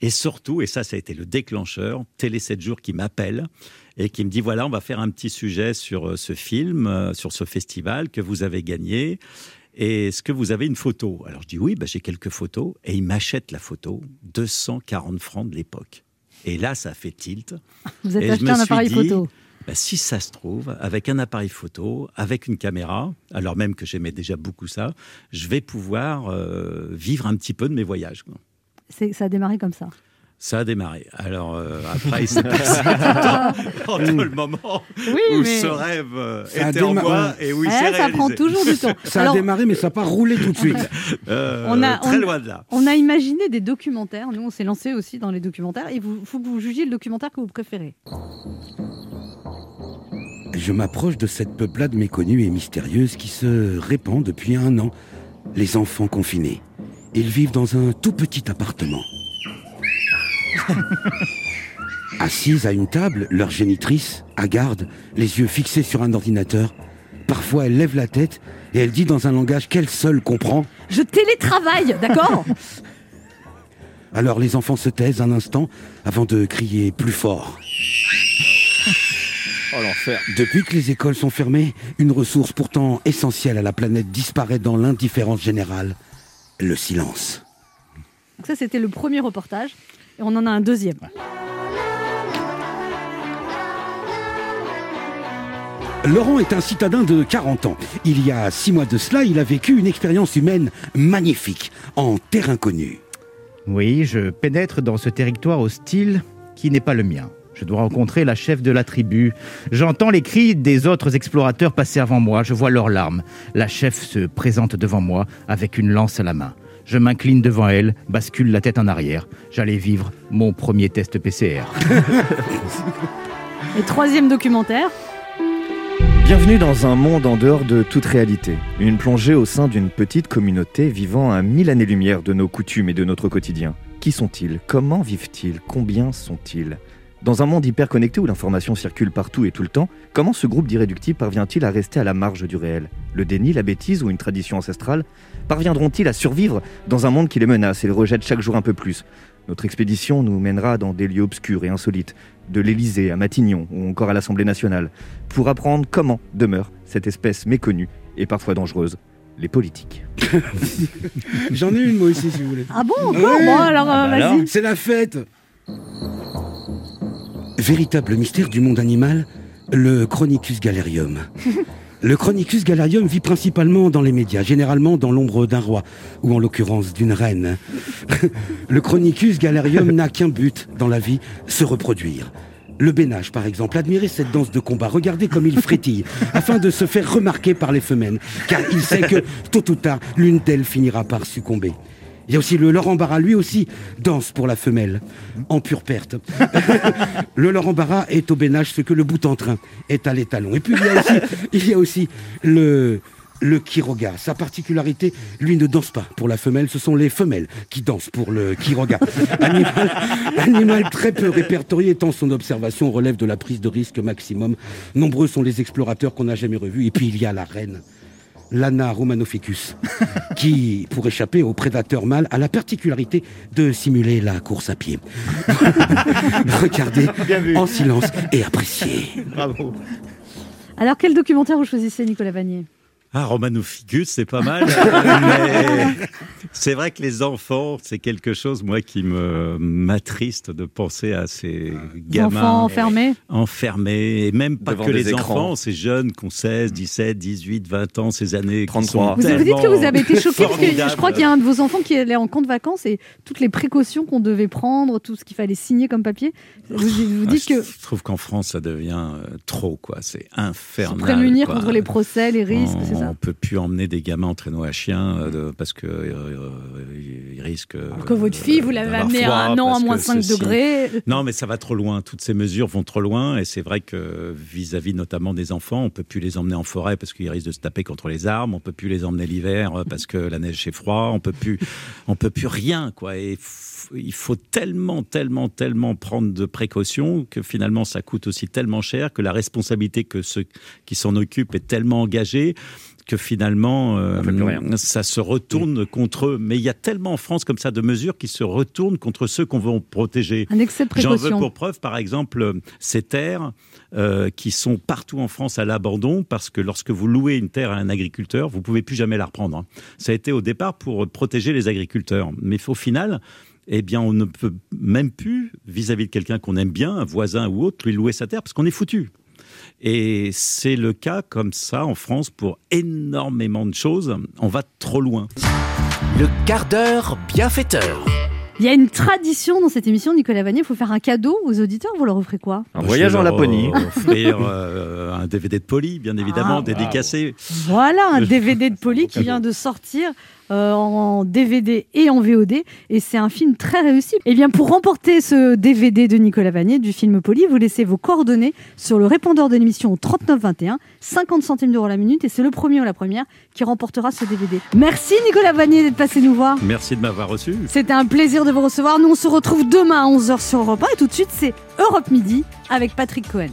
Et surtout, et ça, ça a été le déclencheur, Télé 7 jours qui m'appelle et qui me dit voilà, on va faire un petit sujet sur euh, ce film, euh, sur ce festival que vous avez gagné. Et est-ce que vous avez une photo? Alors je dis oui, bah, j'ai quelques photos. Et il m'achète la photo, 240 francs de l'époque. Et là, ça fait tilt. Vous je acheté un appareil dit, photo? bah, si ça se trouve, avec un appareil photo, avec une caméra, alors même que j'aimais déjà beaucoup ça, je vais pouvoir euh, vivre un petit peu de mes voyages. Ça a démarré comme ça? Ça a démarré. Alors euh, après, il s'est passé temps entre le moment Oui, où mais- ce rêve euh, Ça était en moi ouais. et où il s'est ça prend réalisé. toujours du temps. [LAUGHS] Ça Alors- a démarré, mais ça n'a pas roulé tout de suite. [LAUGHS] Euh, On a- très on- loin de là. On a imaginé des documentaires. Nous, on s'est lancé aussi dans les documentaires. Et il faut que vous jugiez le documentaire que vous préférez. Je m'approche de cette peuplade méconnue et mystérieuse qui se répand depuis un an. Les enfants confinés. Ils vivent dans un tout petit appartement. [LAUGHS] Assises à une table, leur génitrice, hagarde, les yeux fixés sur un ordinateur. Parfois, elle lève la tête et elle dit dans un langage qu'elle seule comprend. Je télétravaille, d'accord [LAUGHS] Alors les enfants se taisent un instant avant de crier plus fort. Oh l'enfer. Depuis que les écoles sont fermées, une ressource pourtant essentielle à la planète disparaît dans l'indifférence générale, le silence. Donc ça, c'était le premier reportage. Et on en a un deuxième. Laurent est un citadin de 40 ans. Il y a six mois de cela, il a vécu une expérience humaine magnifique, en terre inconnue. Oui, je pénètre dans ce territoire hostile qui n'est pas le mien. Je dois rencontrer la chef de la tribu. J'entends les cris des autres explorateurs passer avant moi. Je vois leurs larmes. La chef se présente devant moi avec une lance à la main. Je m'incline devant elle, bascule la tête en arrière. J'allais vivre mon premier test PCR. Et troisième documentaire. Bienvenue dans un monde en dehors de toute réalité. Une plongée au sein d'une petite communauté vivant à mille années-lumière de nos coutumes et de notre quotidien. Qui sont-ils? Comment vivent-ils? Combien sont-ils? Dans un monde hyper connecté où l'information circule partout et tout le temps, comment ce groupe d'irréductibles parvient-il à rester à la marge du réel? Le déni, la bêtise ou une tradition ancestrale? Parviendront-ils à survivre dans un monde qui les menace et les rejette chaque jour un peu plus? Notre expédition nous mènera dans des lieux obscurs et insolites, de l'Élysée à Matignon ou encore à l'Assemblée nationale, pour apprendre comment demeure cette espèce méconnue et parfois dangereuse, les politiques. [LAUGHS] J'en ai une moi aussi si vous voulez. Ah bon? Encore Bon, alors, euh, vas-y. C'est la fête Véritable mystère du monde animal, le Chronicus galerium. [LAUGHS] Le Chronicus galerium vit principalement dans les médias, généralement dans l'ombre d'un roi, ou en l'occurrence d'une reine. [LAUGHS] Le Chronicus galerium n'a qu'un but dans la vie, se reproduire. Le bénage, par exemple, admirez cette danse de combat, regardez comme il frétille, [LAUGHS] afin de se faire remarquer par les femelles, car il sait que, tôt ou tard, l'une d'elles finira par succomber. Il y a aussi le Laurent Barra, lui aussi danse pour la femelle, en pure perte. [LAUGHS] le Laurent Barra est au bénage ce que le bout en train est à l'étalon. Et puis il y a aussi, il y a aussi le, le Quiroga. Sa particularité, lui ne danse pas pour la femelle, ce sont les femelles qui dansent pour le Quiroga. [LAUGHS] Animal, animal très peu répertorié tant son observation relève de la prise de risque maximum. Nombreux sont les explorateurs qu'on n'a jamais revus. Et puis il y a la reine. Lana romanoficus, [LAUGHS] qui, pour échapper aux prédateurs mâles, a la particularité de simuler la course à pied. [LAUGHS] Regardez en silence et appréciez. Bravo. Alors, quel documentaire vous choisissez, Nicolas Vanier? Ah, Romano Ficus, c'est pas mal. mais c'est vrai que les enfants, c'est quelque chose, moi, qui me m'attriste de penser à ces gamins Enfants enfermés enfermés, et même pas Devant que les écrans. enfants, ces jeunes qui ont 16, 17, 18, 20 ans, ces années. qui 33. sont Vous avez dit que vous avez été choqué parce que je crois qu'il y a un de vos enfants qui allait en camp de vacances et toutes les précautions qu'on devait prendre, tout ce qu'il fallait signer comme papier. Vous vous Ah, dites je que je trouve qu'en France, ça devient euh, trop, quoi. C'est infernal. se prémunir quoi. contre les procès, les risques, c'est on, ça on peut plus emmener des gamins en traîneau à chien euh, parce que euh, euh, ils risquent. euh, Alors que votre fille, vous l'avez amenée à un an à moins que 5 ceci- degrés. Non, mais ça va trop loin. Toutes ces mesures vont trop loin. Et c'est vrai que vis-à-vis notamment des enfants, on peut plus les emmener en forêt parce qu'ils risquent de se taper contre les arbres. On peut plus les emmener l'hiver parce que la neige est froid. On peut plus, on peut plus rien, quoi. Et il faut tellement, tellement, tellement prendre de précautions que finalement ça coûte aussi tellement cher que la responsabilité que ceux qui s'en occupent est tellement engagée que finalement euh, ça se retourne contre eux. Mais il y a tellement en France comme ça de mesures qui se retournent contre ceux qu'on veut protéger. Un excès de J'en veux précaution. pour preuve, par exemple, euh, ces terres euh, qui sont partout en France à l'abandon parce que lorsque vous louez une terre à un agriculteur, vous pouvez plus jamais la reprendre. hein. Ça a été au départ pour protéger les agriculteurs. Mais au final, eh bien, on ne peut même plus, vis-à-vis de quelqu'un qu'on aime bien, un voisin ou autre, lui louer sa terre parce qu'on est foutu. Et c'est le cas comme ça en France pour énormément de choses. On va trop loin. Le quart d'heure bienfaiteur. Il y a une tradition dans cette émission, Nicolas Vanier. Il faut faire un cadeau aux auditeurs. Vous leur offrez quoi? Un voyage en Laponie. [LAUGHS] Offrir euh, un DVD de Poli, bien évidemment, Ah, dédicacé. Voilà un DVD de Poli [LAUGHS] qui vient de sortir euh, en DVD et en VOD et c'est un film très réussi. Et bien pour remporter ce DVD de Nicolas Vanier du film Poli, vous laissez vos coordonnées sur le répondeur de l'émission au 3921, 50 centimes d'euros la minute et c'est le premier ou la première qui remportera ce DVD. Merci Nicolas Vanier d'être passé nous voir. Merci de m'avoir reçu. C'était un plaisir de vous recevoir. Nous on se retrouve demain à 11h sur Europe 1 et tout de suite c'est Europe Midi avec Patrick Cohen.